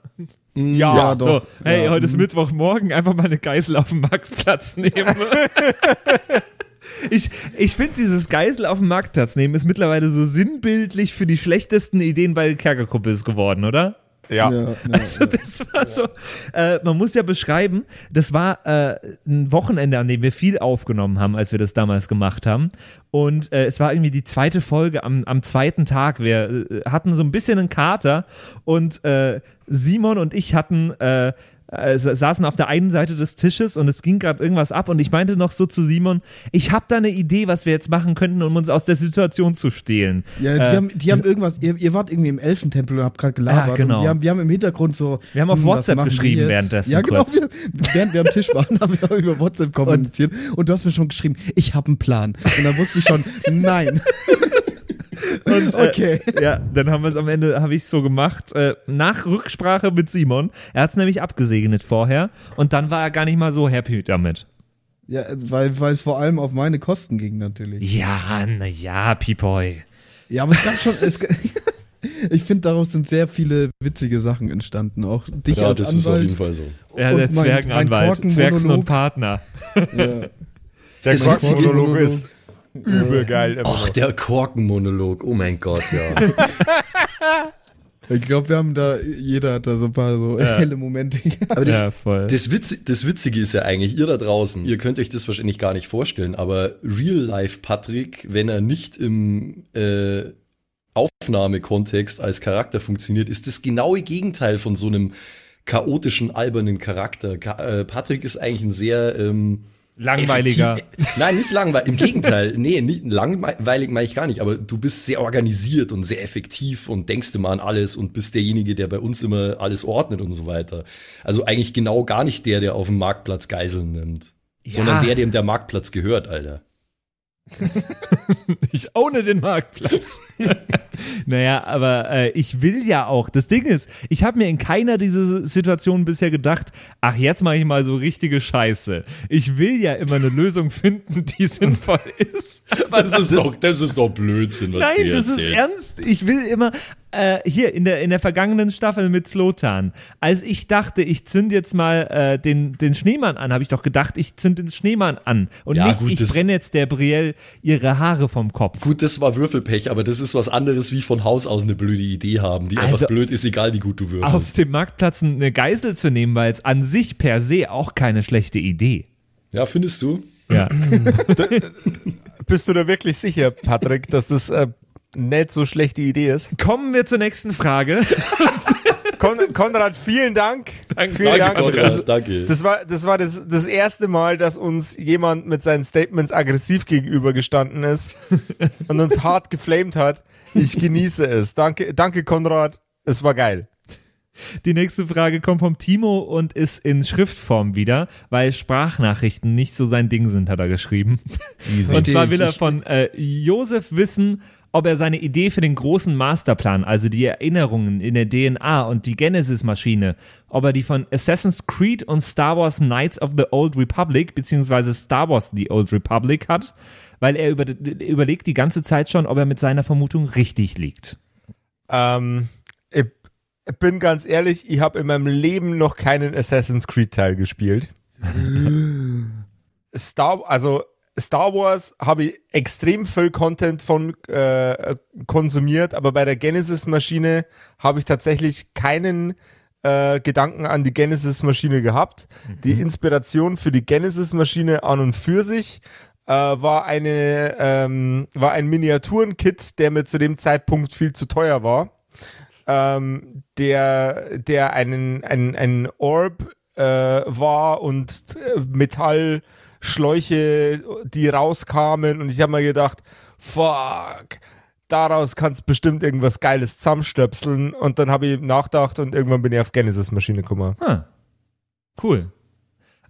Ja, Ja, So, doch. hey, Ja. heute ist Mittwochmorgen, einfach mal eine Geisel auf dem Marktplatz nehmen. <laughs> ich ich finde, dieses Geisel auf dem Marktplatz nehmen ist mittlerweile so sinnbildlich für die schlechtesten Ideen bei Kerkerkumpels geworden, oder? Ja. Ja, ja, Also das war so, äh, man muss ja beschreiben, das war äh, ein Wochenende, an dem wir viel aufgenommen haben, als wir das damals gemacht haben. Und äh, es war irgendwie die zweite Folge am, am zweiten Tag. Wir äh, hatten so ein bisschen einen Kater und äh, Simon und ich hatten äh, sa- saßen auf der einen Seite des Tisches und es ging gerade irgendwas ab und ich meinte noch so zu Simon, ich habe da eine Idee, was wir jetzt machen könnten, um uns aus der Situation zu stehlen. Ja, die, Äh, haben, die haben irgendwas, ihr, ihr wart irgendwie im Elfentempel und habt gerade gelabert. Ah, genau. Und wir haben, wir haben im Hintergrund so. Wir haben auf hm, WhatsApp geschrieben währenddessen Ja, genau. kurz. Wir, während wir am Tisch waren, <laughs> haben wir über WhatsApp kommuniziert. Und, du hast mir schon geschrieben, ich habe einen Plan. Und dann wusste ich schon, nein. <laughs> Und, äh, Okay. Ja, dann haben wir es am Ende, habe ich so gemacht, äh, nach Rücksprache mit Simon. Er hat es nämlich abgesegnet vorher und dann war er gar nicht mal so happy damit. Ja, also, weil, weil es vor allem auf meine Kosten ging natürlich. Ja, naja, Pipoy. Ja, aber es gab schon. Es, <laughs> ich finde, daraus sind sehr viele witzige Sachen entstanden. Auch dich Ja, als das ist auf Anwalt. jeden Fall so. Ja, der mein- mein Zwergenanwalt. Zwergsen und Partner. Ja. Der Witzige- ist übelgeil. immer Ach, noch. der Korkenmonolog. Oh mein Gott, ja. <laughs> Ich glaube, wir haben da, jeder hat da so ein paar so Ja. helle Momente. <laughs> Aber das, Ja, voll. das, Witz, das Witzige ist ja eigentlich, ihr da draußen, ihr könnt euch das wahrscheinlich gar nicht vorstellen, aber Real-Life-Patrick, wenn er nicht im äh, Aufnahmekontext als Charakter funktioniert, ist das genaue Gegenteil von so einem chaotischen, albernen Charakter. Ka äh, Patrick ist eigentlich ein sehr ähm, Langweiliger. effektiv- Nein, nicht langweilig. Im Gegenteil. <laughs> Nee, nicht langweilig meine ich gar nicht. Aber du bist sehr organisiert und sehr effektiv und denkst immer an alles und bist derjenige, der bei uns immer alles ordnet und so weiter. Also eigentlich genau gar nicht der, der auf dem Marktplatz Geiseln nimmt. Sondern der, dem der Marktplatz gehört, Alter. <laughs> Ich ohne den Marktplatz. <laughs> naja, aber äh, ich will ja auch. Das Ding ist, ich habe mir in keiner dieser Situationen bisher gedacht, ach, jetzt mache ich mal so richtige Scheiße. Ich will ja immer eine Lösung finden, die sinnvoll ist. Das ist doch, das ist doch Blödsinn, was du Nein, hier das ist erzählst. ernst. Ich will immer, äh, hier in der, in der vergangenen Staffel mit Slotan, als ich dachte, ich zünd jetzt mal äh, den, den Schneemann an, habe ich doch gedacht, ich zünd den Schneemann an. Und Ja, nicht, gut, ich brenne jetzt der Brielle ihre Haare vom Kopf. Gut, das war Würfelpech, aber das ist was anderes wie von Haus aus eine blöde Idee haben, die einfach Also- blöd ist, egal wie gut du Auf würfelst. dem Marktplatz eine Geisel zu nehmen, war jetzt an sich per se auch keine schlechte Idee. Ja, findest du? Ja. <laughs> Bist du da wirklich sicher, Patrick, dass das äh, nicht so schlechte Idee ist? Kommen wir zur nächsten Frage. <laughs> Kon Konrad, vielen Dank. Danke, vielen Danke, Dank. Konrad, Das, danke. das war, das, war das, das erste Mal, dass uns jemand mit seinen Statements aggressiv gegenübergestanden ist und uns <laughs> hart geflamed hat. Ich genieße es. Danke, danke Konrad. Es war geil. Die nächste Frage kommt vom Timo und ist in Schriftform wieder, weil Sprachnachrichten nicht so sein Ding sind, hat er geschrieben. Und Verstehe zwar will er von äh, Josef wissen, ob er seine Idee für den großen Masterplan, also die Erinnerungen in der DNA und die Genesis-Maschine, ob er die von Assassin's Creed und Star Wars Knights of the Old Republic, beziehungsweise Star Wars The Old Republic hat, weil er über, überlegt die ganze Zeit schon, ob er mit seiner Vermutung richtig liegt. Ähm, ich bin ganz ehrlich, ich habe in meinem Leben noch keinen Assassin's Creed Teil gespielt. <laughs> Star, also Star Wars habe ich extrem viel Content von äh, konsumiert, aber bei der Genesis-Maschine habe ich tatsächlich keinen äh, Gedanken an die Genesis-Maschine gehabt. Die Inspiration für die Genesis-Maschine an und für sich äh, war eine ähm, war ein Miniaturenkit, der mir zu dem Zeitpunkt viel zu teuer war. Ähm, der der einen einen, einen Orb äh, war und äh, Metallschläuche, die rauskamen und ich habe mir gedacht, fuck, daraus kannst bestimmt irgendwas Geiles zusammenstöpseln und dann habe ich nachgedacht und irgendwann bin ich auf Genesis-Maschine gekommen. Hm. Cool.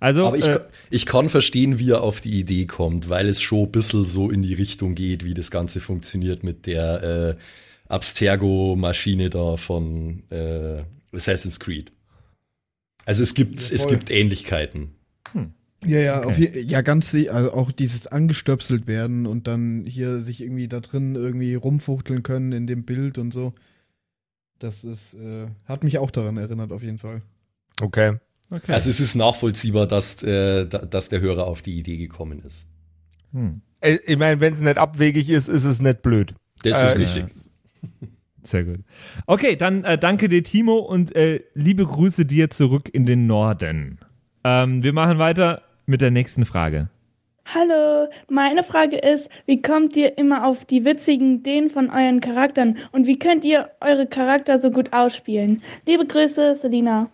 Also, Aber ich, äh, ich kann verstehen, wie er auf die Idee kommt, weil es schon ein bisschen so in die Richtung geht, wie das Ganze funktioniert mit der äh, Abstergo-Maschine da von äh, Assassin's Creed. Also es gibt, Ja, es gibt Ähnlichkeiten. Ja, ja, Okay. auf ja, ganz, also auch dieses angestöpselt werden und dann hier sich irgendwie da drin irgendwie rumfuchteln können in dem Bild und so. Das ist, äh, hat mich auch daran erinnert, auf jeden Fall. Okay. okay. Also es ist nachvollziehbar, dass, äh, da- dass der Hörer auf die Idee gekommen ist. hm. Äh, Ich meine, wenn es nicht abwegig ist, ist es nicht blöd. Das Äh, ist richtig. Sehr gut. Okay, dann äh, danke dir, Timo, und äh, liebe Grüße dir zurück in den Norden. Ähm, wir machen weiter mit der nächsten Frage. Hallo, meine Frage ist, wie kommt ihr immer auf die witzigen Ideen von euren Charakteren und wie könnt ihr eure Charakter so gut ausspielen? Liebe Grüße, Selina.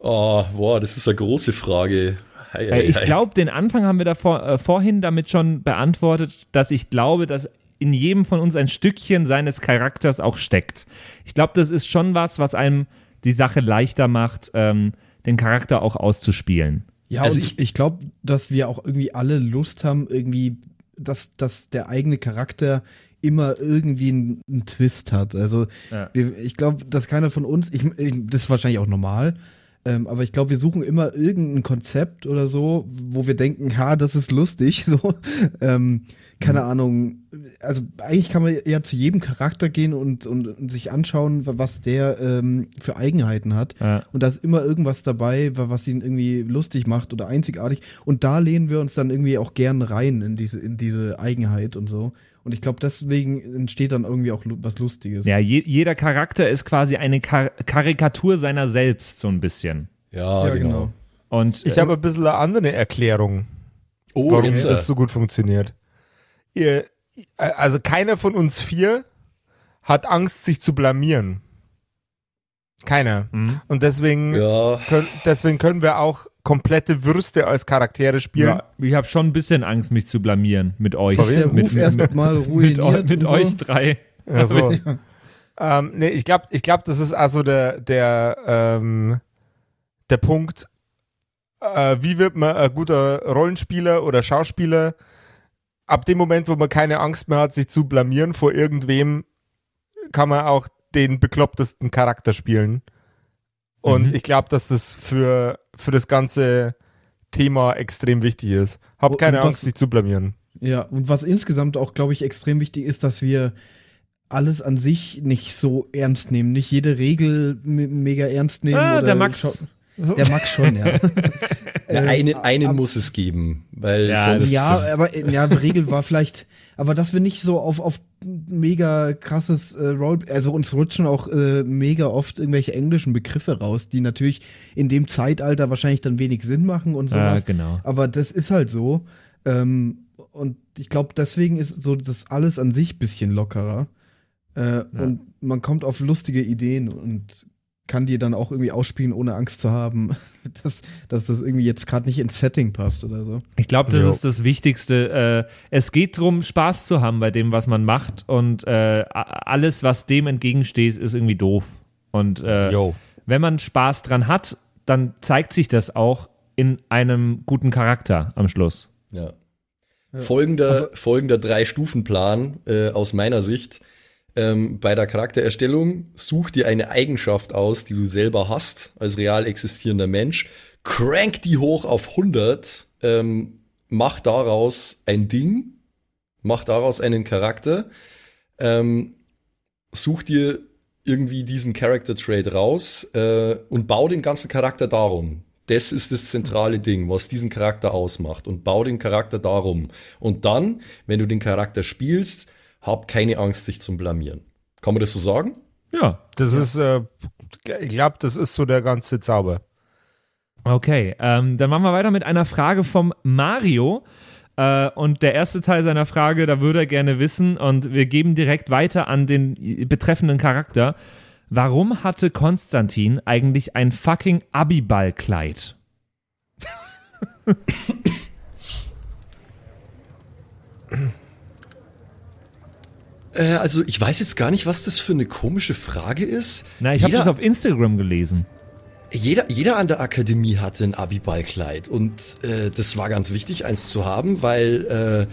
Oh, wow, das ist eine große Frage. Hei, Äh, hei, ich hei. glaube, den Anfang haben wir davor, äh, vorhin damit schon beantwortet, dass ich glaube, dass in jedem von uns ein Stückchen seines Charakters auch steckt. Ich glaube, das ist schon was, was einem die Sache leichter macht, ähm, den Charakter auch auszuspielen. Ja, Also und ich- ich, ich glaube, dass wir auch irgendwie alle Lust haben, irgendwie, dass, dass der eigene Charakter immer irgendwie einen, einen Twist hat. Also Ja. wir, ich glaube, dass keiner von uns, ich, ich, das ist wahrscheinlich auch normal, ähm, aber ich glaube, wir suchen immer irgendein Konzept oder so, wo wir denken, ha, das ist lustig, <laughs> so. Ähm, keine Ahnung. Also eigentlich kann man ja zu jedem Charakter gehen und, und, und sich anschauen, was der ähm, für Eigenheiten hat. Ja. Und da ist immer irgendwas dabei, wa- was ihn irgendwie lustig macht oder einzigartig. Und da lehnen wir uns dann irgendwie auch gern rein in diese, in diese Eigenheit und so. Und ich glaube, deswegen entsteht dann irgendwie auch was Lustiges. Ja, je, jeder Charakter ist quasi eine Kar Karikatur seiner selbst, so ein bisschen. Ja, Ja, genau. genau. Und Ich habe ein bisschen eine andere Erklärung, Oh, warum das äh, so gut funktioniert. Ihr, also keiner von uns vier hat Angst, sich zu blamieren. Keiner. Mhm. Und deswegen, ja, können, deswegen können wir auch komplette Würste als Charaktere spielen. ja, ich habe schon ein bisschen Angst, mich zu blamieren mit euch. Ist der mit, erst mit, mal mit, eu- mit so? euch drei. Ja, so. <laughs> ähm, nee, ich glaube, ich glaub, das ist also der, der, ähm, der Punkt, äh, wie wird man ein guter Rollenspieler oder Schauspieler? Ab dem Moment, wo man keine Angst mehr hat, sich zu blamieren vor irgendwem, kann man auch den beklopptesten Charakter spielen. Und Mhm. ich glaube, dass das für, für das ganze Thema extrem wichtig ist. Hab Und- keine was- Angst, sich zu blamieren. Ja, und was insgesamt auch, glaube ich, extrem wichtig ist, dass wir alles an sich nicht so ernst nehmen. Nicht jede Regel me- mega ernst nehmen. Ah, oder der Max. Der Max schon, ja. <laughs> <laughs> ja, Äh, eine, einen ab- muss es geben, weil Ja, sonst. Ja, aber ja, Regel war vielleicht, aber dass wir nicht so auf, auf mega krasses äh, Roll, also uns rutschen auch äh, mega oft irgendwelche englischen Begriffe raus, die natürlich in dem Zeitalter wahrscheinlich dann wenig Sinn machen und Ja, sowas. genau. Aber das ist halt so. Ähm, und ich glaube, deswegen ist so das alles an sich bisschen lockerer. Äh, Und man kommt auf lustige Ideen und kann die dann auch irgendwie ausspielen, ohne Angst zu haben, <laughs> dass, dass das irgendwie jetzt gerade nicht ins Setting passt oder so. Ich glaube, das Jo. ist das Wichtigste. Äh, es geht darum, Spaß zu haben bei dem, was man macht. Und äh, alles, was dem entgegensteht, ist irgendwie doof. Und äh, wenn man Spaß dran hat, dann zeigt sich das auch in einem guten Charakter am Schluss. Ja. Folgender, folgender Drei-Stufen-Plan äh, aus meiner Sicht. Ähm, bei der Charaktererstellung such dir eine Eigenschaft aus, die du selber hast, als real existierender Mensch. Crank die hoch auf 100. Ähm, mach daraus ein Ding. Mach daraus einen Charakter. Ähm, such dir irgendwie diesen Character-Trait raus äh, und bau den ganzen Charakter darum. Das ist das zentrale Ding, was diesen Charakter ausmacht. Und bau den Charakter darum. Und dann, wenn du den Charakter spielst, hab keine Angst, dich zu blamieren. Kann man das so sagen? Ja. Das ist, äh, ich glaube, das ist so der ganze Zauber. Okay, ähm, dann machen wir weiter mit einer Frage vom Mario. Äh, und der erste Teil seiner Frage, da würde er gerne wissen, und wir geben direkt weiter an den betreffenden Charakter. Warum hatte Konstantin eigentlich ein fucking Abiballkleid? <laughs> Äh, also ich weiß jetzt gar nicht, was das für eine komische Frage ist. Na, ich habe das auf Instagram gelesen. Jeder, jeder an der Akademie hatte ein Abiballkleid und äh, das war ganz wichtig, eins zu haben, weil äh,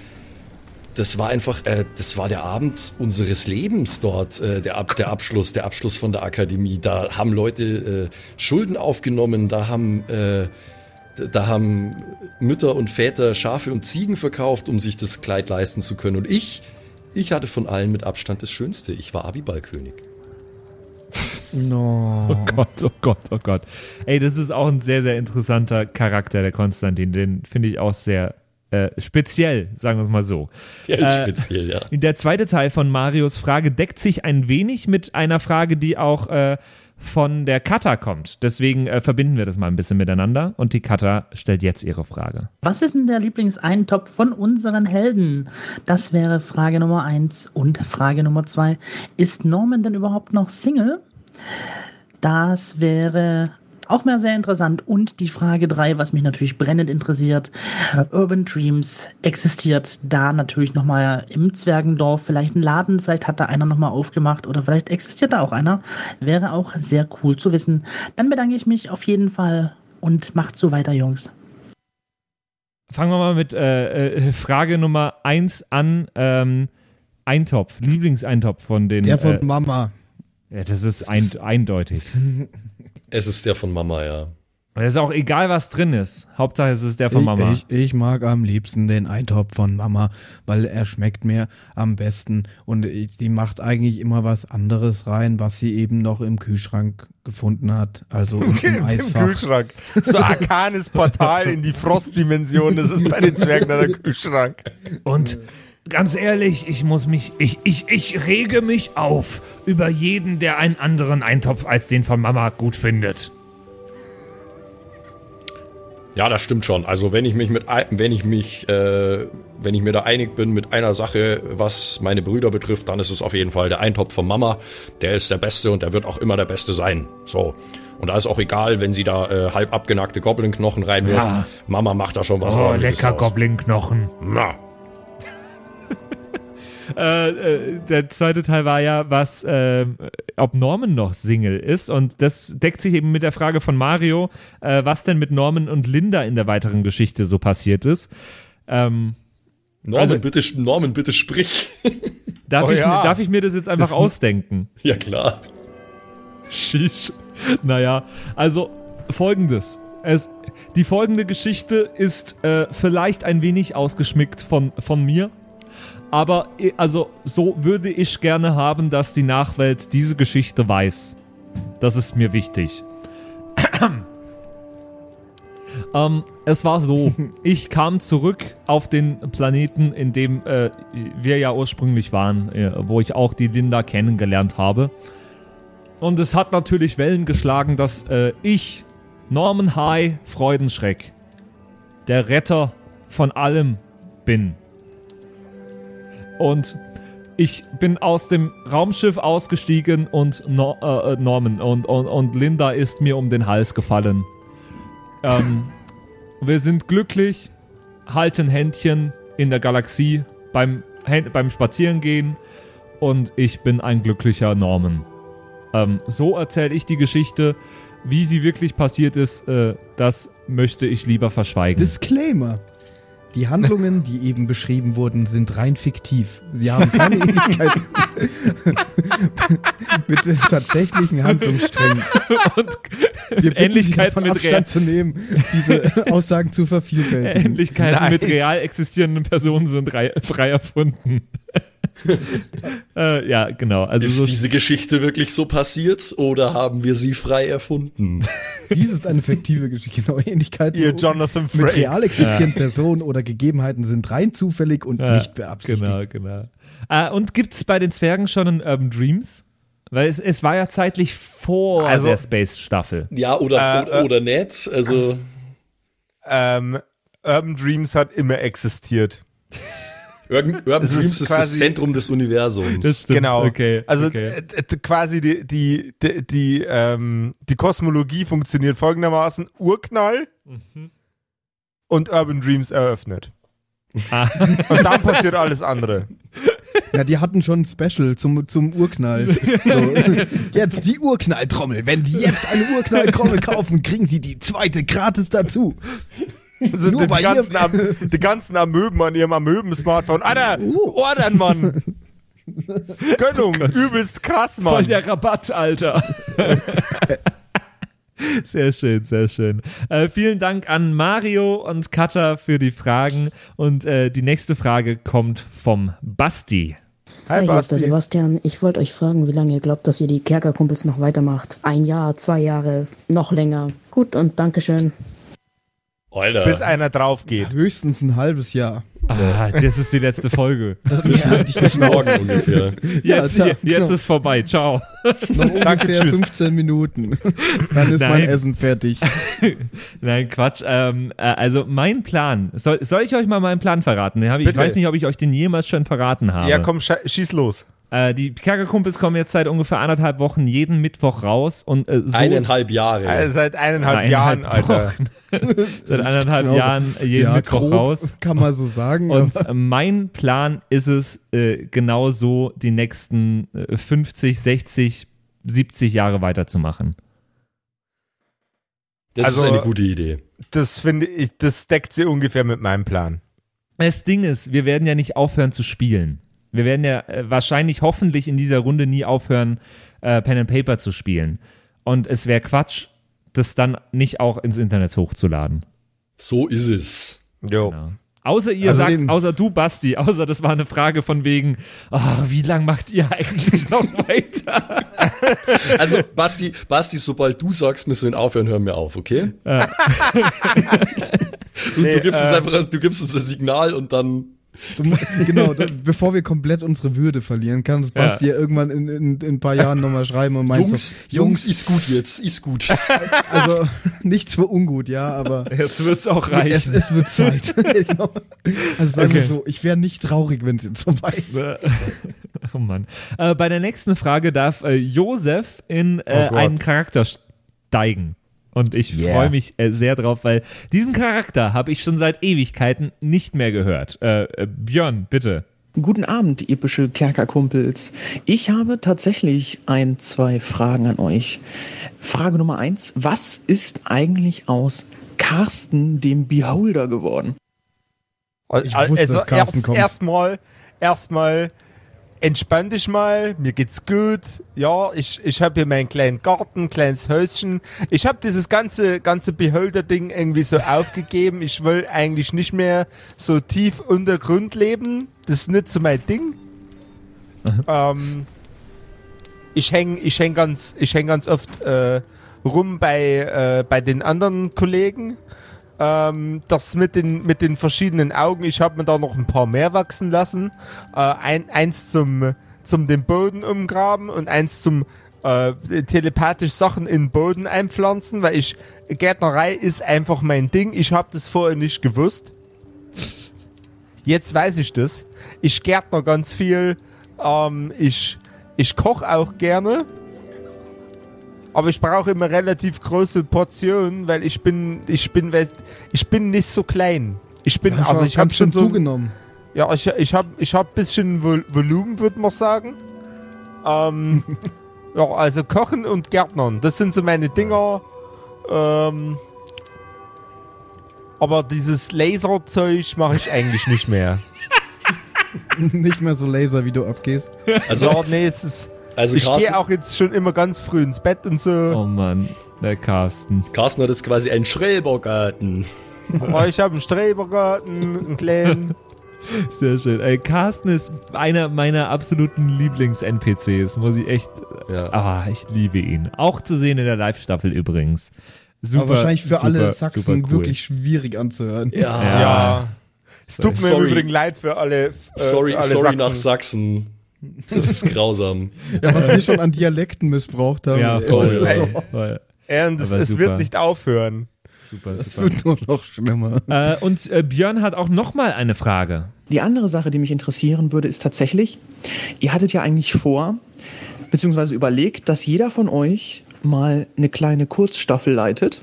das war einfach, äh, das war der Abend unseres Lebens dort, äh, der, Ab der Abschluss, der Abschluss von der Akademie. Da haben Leute äh, Schulden aufgenommen, da haben äh, da haben Mütter und Väter Schafe und Ziegen verkauft, um sich das Kleid leisten zu können. Und ich, ich hatte von allen mit Abstand das Schönste. Ich war Abiballkönig. No. <laughs> Oh Gott, oh Gott, oh Gott. Ey, das ist auch ein sehr, sehr interessanter Charakter, der Konstantin. Den finde ich auch sehr äh, speziell, sagen wir es mal so. Der ist Äh, speziell, ja. Der zweite Teil von Marios Frage deckt sich ein wenig mit einer Frage, die auch äh, von der Kata kommt. Deswegen äh, verbinden wir das mal ein bisschen miteinander. Und die Kata stellt jetzt ihre Frage. Was ist denn der Lieblingseintopf von unseren Helden? Das wäre Frage Nummer eins. Und Frage Nummer zwei. Ist Norman denn überhaupt noch Single? Das wäre auch mal sehr interessant. Und die Frage drei, was mich natürlich brennend interessiert. Urban Dreams existiert da natürlich nochmal im Zwergendorf. Vielleicht ein Laden, vielleicht hat da einer nochmal aufgemacht oder vielleicht existiert da auch einer. Wäre auch sehr cool zu wissen. Dann bedanke ich mich auf jeden Fall und macht so weiter, Jungs. Fangen wir mal mit äh, äh, Frage Nummer eins an. Ähm, Eintopf, Lieblingseintopf von den. Der von äh, Mama. ja, das ist ein, eindeutig. <laughs> Es ist der von Mama, ja. Es ist auch egal, was drin ist. Hauptsache, es ist der von Mama. Ich, ich, ich mag am liebsten den Eintopf von Mama, weil er schmeckt mir am besten und ich, die macht eigentlich immer was anderes rein, was sie eben noch im Kühlschrank gefunden hat. Also <laughs> im, Okay, im im. Kühlschrank. So arkanes Portal in die Frostdimension, das ist bei den Zwergen der Kühlschrank. Und ganz ehrlich, ich muss mich, ich, ich, ich rege mich auf über jeden, der einen anderen Eintopf als den von Mama gut findet. Ja, das stimmt schon. Also wenn ich mich mit, wenn ich mich, äh, wenn ich mir da einig bin mit einer Sache, was meine Brüder betrifft, dann ist es auf jeden Fall der Eintopf von Mama. Der ist der Beste und der wird auch immer der Beste sein. So. Und da ist auch egal, wenn sie da äh, halb abgenackte Goblin-Knochen reinwirft. Ja. Mama macht da schon was Oh, lecker draus. Goblin-Knochen. Na, Äh, äh, der zweite Teil war ja, was, äh, ob Norman noch Single ist. Und das deckt sich eben mit der Frage von Mario, äh, was denn mit Norman und Linda in der weiteren Geschichte so passiert ist. Ähm, Norman, Also- bitte, Norman, bitte sprich. <laughs> darf, Oh ich, ja. mir- darf ich mir das jetzt einfach Das- ausdenken? ja, klar. Sheesh. <laughs> Naja, also folgendes. Es, die folgende Geschichte ist äh, vielleicht ein wenig ausgeschmückt von, von mir. Aber eh, also so würde ich gerne haben, dass die Nachwelt diese Geschichte weiß. Das ist mir wichtig. <clears throat> ähm, es war so, <laughs> ich kam zurück auf den Planeten, in dem äh, wir ja ursprünglich waren, äh, wo ich auch die Linda kennengelernt habe. Und es hat natürlich Wellen geschlagen, dass äh, ich, Norman High Freudenschreck, der Retter von allem bin. Und ich bin aus dem Raumschiff ausgestiegen und no äh, äh, Norman und, und, und Linda ist mir um den Hals gefallen. Ähm, wir sind glücklich, halten Händchen in der Galaxie beim, beim Spazierengehen und ich bin ein glücklicher Norman. Ähm, so erzähle ich die Geschichte. Wie sie wirklich passiert ist, äh, das möchte ich lieber verschweigen. Disclaimer. Die Handlungen, die eben beschrieben wurden, sind rein fiktiv. Sie haben keine Ähnlichkeit <laughs> mit den tatsächlichen Handlungssträngen. Und Wir Ähnlichkeiten davon mit Abstand real zu nehmen, diese Aussagen zu vervielfältigen. Ähnlichkeiten mit Nice. real existierenden Personen sind rei- frei erfunden. <laughs> äh, ja, genau. Also Ist so, diese Geschichte wirklich so passiert oder haben wir sie frei erfunden? <laughs> Dies ist eine fiktive Geschichte. Genau, Ähnlichkeiten Ihr Jonathan mit real existierenden Personen oder Gegebenheiten sind rein zufällig und Ja, nicht beabsichtigt. Genau, genau. Äh, und gibt's bei den Zwergen schon einen Urban Dreams? Weil es, es war ja zeitlich vor Also- der Space-Staffel. Ja, oder, Äh, oder, äh. nicht. Also, Ähm, Urban Dreams hat immer existiert. <laughs> Urban, <laughs> Urban Es ist Dreams ist, das Zentrum des Universums. Das stimmt, genau. okay, Also okay. äh, äh, quasi die, die, die, die, ähm, die Kosmologie funktioniert folgendermaßen: Urknall Mhm. und Urban Dreams eröffnet. Ah. <laughs> Und dann passiert alles andere. Ja, die hatten schon ein Special zum, zum Urknall. <laughs> So, jetzt die Urknalltrommel. Wenn Sie jetzt eine Urknalltrommel kaufen, kriegen Sie die zweite gratis dazu. <laughs> Also Nur die, bei ganzen ihr- Am die ganzen Amöben an ihrem Amöben-Smartphone. Alter, ordern, Mann! <laughs> Gönnung, übelst krass, Voll Mann. der Rabatt, Alter. <laughs> Sehr schön, sehr schön. Äh, vielen Dank an Mario und Katha für die Fragen. Und äh, die nächste Frage kommt vom Basti. Hi, Hi, hier ist der Basti. Sebastian. Ich wollte euch fragen, wie lange ihr glaubt, dass ihr die Kerkerkumpels noch weitermacht. Ein Jahr, zwei Jahre, noch länger. Gut und Dankeschön. Alter. Bis einer drauf geht. Höchstens ein halbes Jahr. Ah, das ist die letzte Folge. <laughs> Ja, ich Bis morgen ungefähr. <laughs> Ja, Jetzt, ja, jetzt genau. ist vorbei. Ciao. Noch <laughs> ungefähr tschüss. 15 Minuten. Dann ist mein Nein. Essen fertig. Nein, Quatsch. Ähm, äh, also mein Plan. Soll, soll ich euch mal meinen Plan verraten? Den hab ich, ich Bitte. weiß nicht, ob ich euch den jemals schon verraten habe. Ja, komm, schieß los. Äh, die Kerkerkumpels kommen jetzt seit ungefähr anderthalb Wochen jeden Mittwoch raus und äh, so Eineinhalb Jahre. Also seit eineinhalb, Eineinhalb Jahren, Alter. Wochen. <laughs> seit eineinhalb glaube, Jahren jeden ja, Mittwoch grob raus. Kann man so sagen. Und aber äh, mein Plan ist es, äh, genau so die nächsten äh, 50, 60, 70 Jahre weiterzumachen. Das Also- ist eine gute Idee. Das finde ich, das deckt sie ungefähr mit meinem Plan. Das Ding ist, wir werden ja nicht aufhören zu spielen. Wir werden ja äh, wahrscheinlich hoffentlich in dieser Runde nie aufhören, äh, Pen and Paper zu spielen. Und es wäre Quatsch, das dann nicht auch ins Internet hochzuladen. So ist es. Jo. Genau. Außer ihr Also sagt, außer du, Basti, außer das war eine Frage von wegen, ah, wie lange macht ihr eigentlich noch <laughs> weiter? Also, Basti, Basti, sobald du sagst, wir sollen aufhören, hören wir auf, okay? <laughs> du, Nee, du, gibst uns äh, einfach, du gibst uns ein Signal und dann. Genau, bevor wir komplett unsere Würde verlieren, kann uns Basti ja. irgendwann in, in, in ein paar Jahren nochmal schreiben und meint Jungs, so, Jungs, ist gut jetzt, ist gut. also nichts für ungut, ja, aber Jetzt wird's auch es, reichen. es wird Zeit. <laughs> <laughs> genau. Also sagen wir Okay. so, ich wäre nicht traurig, wenn es jetzt vorbei ist. <laughs> oh Mann. Äh, bei der nächsten Frage darf äh, Josef in äh, Oh einen Charakter steigen. Und ich Yeah. freue mich äh, sehr drauf, weil diesen Charakter habe ich schon seit Ewigkeiten nicht mehr gehört. Äh, äh, Björn, bitte. Guten Abend, epische Kerkerkumpels. Ich habe tatsächlich ein, zwei Fragen an euch. Frage Nummer eins. Was ist eigentlich aus Carsten, dem Beholder, geworden? Ich wusste, dass Carsten erst, kommt. erstmal, erstmal, entspann dich mal, mir geht's gut. Ja, ich, ich habe hier meinen kleinen Garten, kleines Häuschen. Ich habe dieses ganze, ganze Beholder-Ding irgendwie so aufgegeben. Ich will eigentlich nicht mehr so tief unter Grund leben. Das ist nicht so mein Ding. Ähm, ich häng, ich häng ganz, ich häng ganz oft äh, rum bei, äh, bei den anderen Kollegen. Ähm, das mit den, mit den verschiedenen Augen, ich habe mir da noch ein paar mehr wachsen lassen. Äh, ein, eins zum, zum den Boden umgraben und eins zum äh, telepathisch Sachen in den Boden einpflanzen, weil ich, Gärtnerei ist einfach mein Ding. Ich habe das vorher nicht gewusst. Jetzt weiß ich das. Ich gärtner ganz viel. Ähm, ich ich koche auch gerne. Aber ich brauche immer relativ große Portionen, weil ich bin, ich bin, ich bin nicht so klein. Ich bin, Ja, also schon ich habe schon so, zugenommen. ja, ich, ich habe, ich habe bisschen Vol Volumen, würde man sagen. Ähm, <laughs> ja, also kochen und Gärtnern, das sind so meine Dinger. Ähm, aber dieses Laserzeug mache ich eigentlich nicht mehr. <laughs> nicht mehr so laser, wie du abgehst. Also, ja, nee, es ist. Also ich Carsten- gehe auch jetzt schon immer ganz früh ins Bett und so. Oh Mann, der Carsten. Carsten hat jetzt quasi einen Schrebergarten. Oh, ich habe einen Strebergarten, einen kleinen. <laughs> Sehr schön. Ey, Carsten ist einer meiner absoluten Lieblings-NPCs, muss ich echt. Ja. Ah, ich liebe ihn. Auch zu sehen in der Live-Staffel übrigens. Super, Aber wahrscheinlich für super, alle Sachsen cool. wirklich schwierig anzuhören. Ja. Ja. Es tut mir Sorry. im Übrigen leid für alle. Äh, Sorry, für alle sorry Sachsen. nach Sachsen. Das ist grausam. Ja, was wir schon an Dialekten missbraucht haben. Ja, voll. Ey. voll. Und es, es wird nicht aufhören. Super, Das super. wird nur noch schlimmer. Äh, und äh, Björn hat auch nochmal eine Frage. Die andere Sache, die mich interessieren würde, ist tatsächlich, ihr hattet ja eigentlich vor, beziehungsweise überlegt, dass jeder von euch mal eine kleine Kurzstaffel leitet.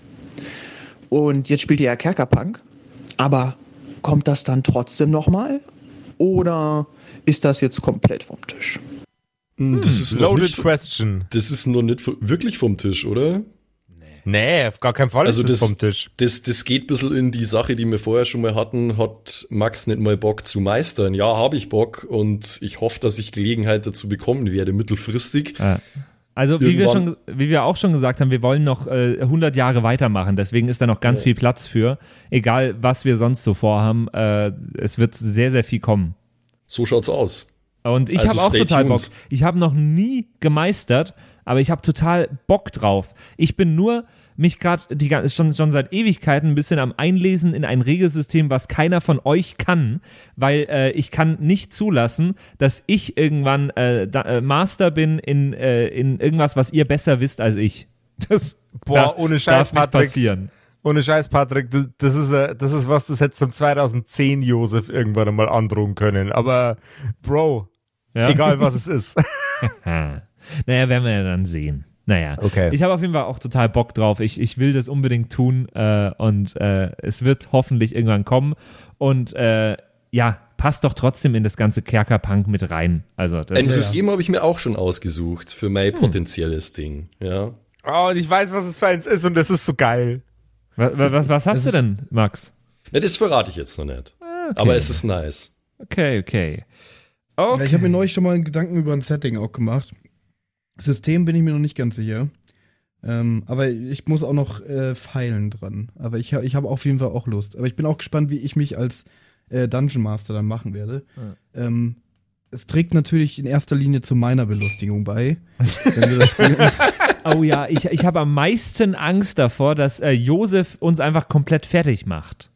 Und jetzt spielt ihr ja Kerkerpunk. Aber kommt das dann trotzdem nochmal? Oder ist das jetzt komplett vom Tisch? Hm, Das ist Loaded nicht, question. das ist noch nicht wirklich vom Tisch, oder? Nee, auf gar keinen Fall Also ist das das- vom Tisch. Das, das geht ein bisschen in die Sache, die wir vorher schon mal hatten. Hat Max nicht mal Bock zu meistern? Ja, habe ich Bock und ich hoffe, dass ich Gelegenheit dazu bekommen werde, mittelfristig. Ja. Also wie wir, schon, wie wir auch schon gesagt haben, wir wollen noch äh, 100 Jahre weitermachen. Deswegen ist da noch ganz Ja. viel Platz für. Egal, was wir sonst so vorhaben, äh, es wird sehr, sehr viel kommen. So schaut's aus. Und ich Also habe auch total tuned. Bock. Ich habe noch nie gemeistert, aber ich habe total Bock drauf. Ich bin nur mich gerade schon schon seit Ewigkeiten ein bisschen am Einlesen in ein Regelsystem, was keiner von euch kann, weil äh, ich kann nicht zulassen, dass ich irgendwann äh, da, äh, Master bin in äh, in irgendwas, was ihr besser wisst als ich. <laughs> Das Boah, da- ohne Scheiß, darf nicht Patrick. passieren. Ohne Scheiß, Patrick, das, ist, äh, das ist was, das hätte zum 2010 Josef irgendwann einmal androhen können. Aber, Bro, Ja? egal was es ist. <laughs> Naja, werden wir ja dann sehen. Naja, Okay. ich habe auf jeden Fall auch total Bock drauf. Ich, ich will das unbedingt tun äh, und äh, es wird hoffentlich irgendwann kommen. Und äh, ja, passt doch trotzdem in das ganze Kerkerpunk mit rein. Also das Ein ist, System habe ich mir auch schon ausgesucht für mein Hm. potenzielles Ding. Ja. Oh, und ich weiß, was es für eins ist und das ist so geil. was, was, was hast du denn, Max? Na, das verrate ich jetzt noch nicht. Aber es ist nice. Okay, okay. Ja, Okay. ich habe mir neulich schon mal einen Gedanken über ein Setting auch gemacht. System bin ich mir noch nicht ganz sicher. Ähm, aber ich muss auch noch äh, feilen dran. Aber ich, ich habe auf jeden Fall auch Lust. Aber ich bin auch gespannt, wie ich mich als äh, Dungeon Master dann machen werde. Ähm, es trägt natürlich in erster Linie zu meiner Belustigung bei. wenn wir das spielen. <laughs> Oh ja, ich, ich habe am meisten Angst davor, dass äh, Josef uns einfach komplett fertig macht.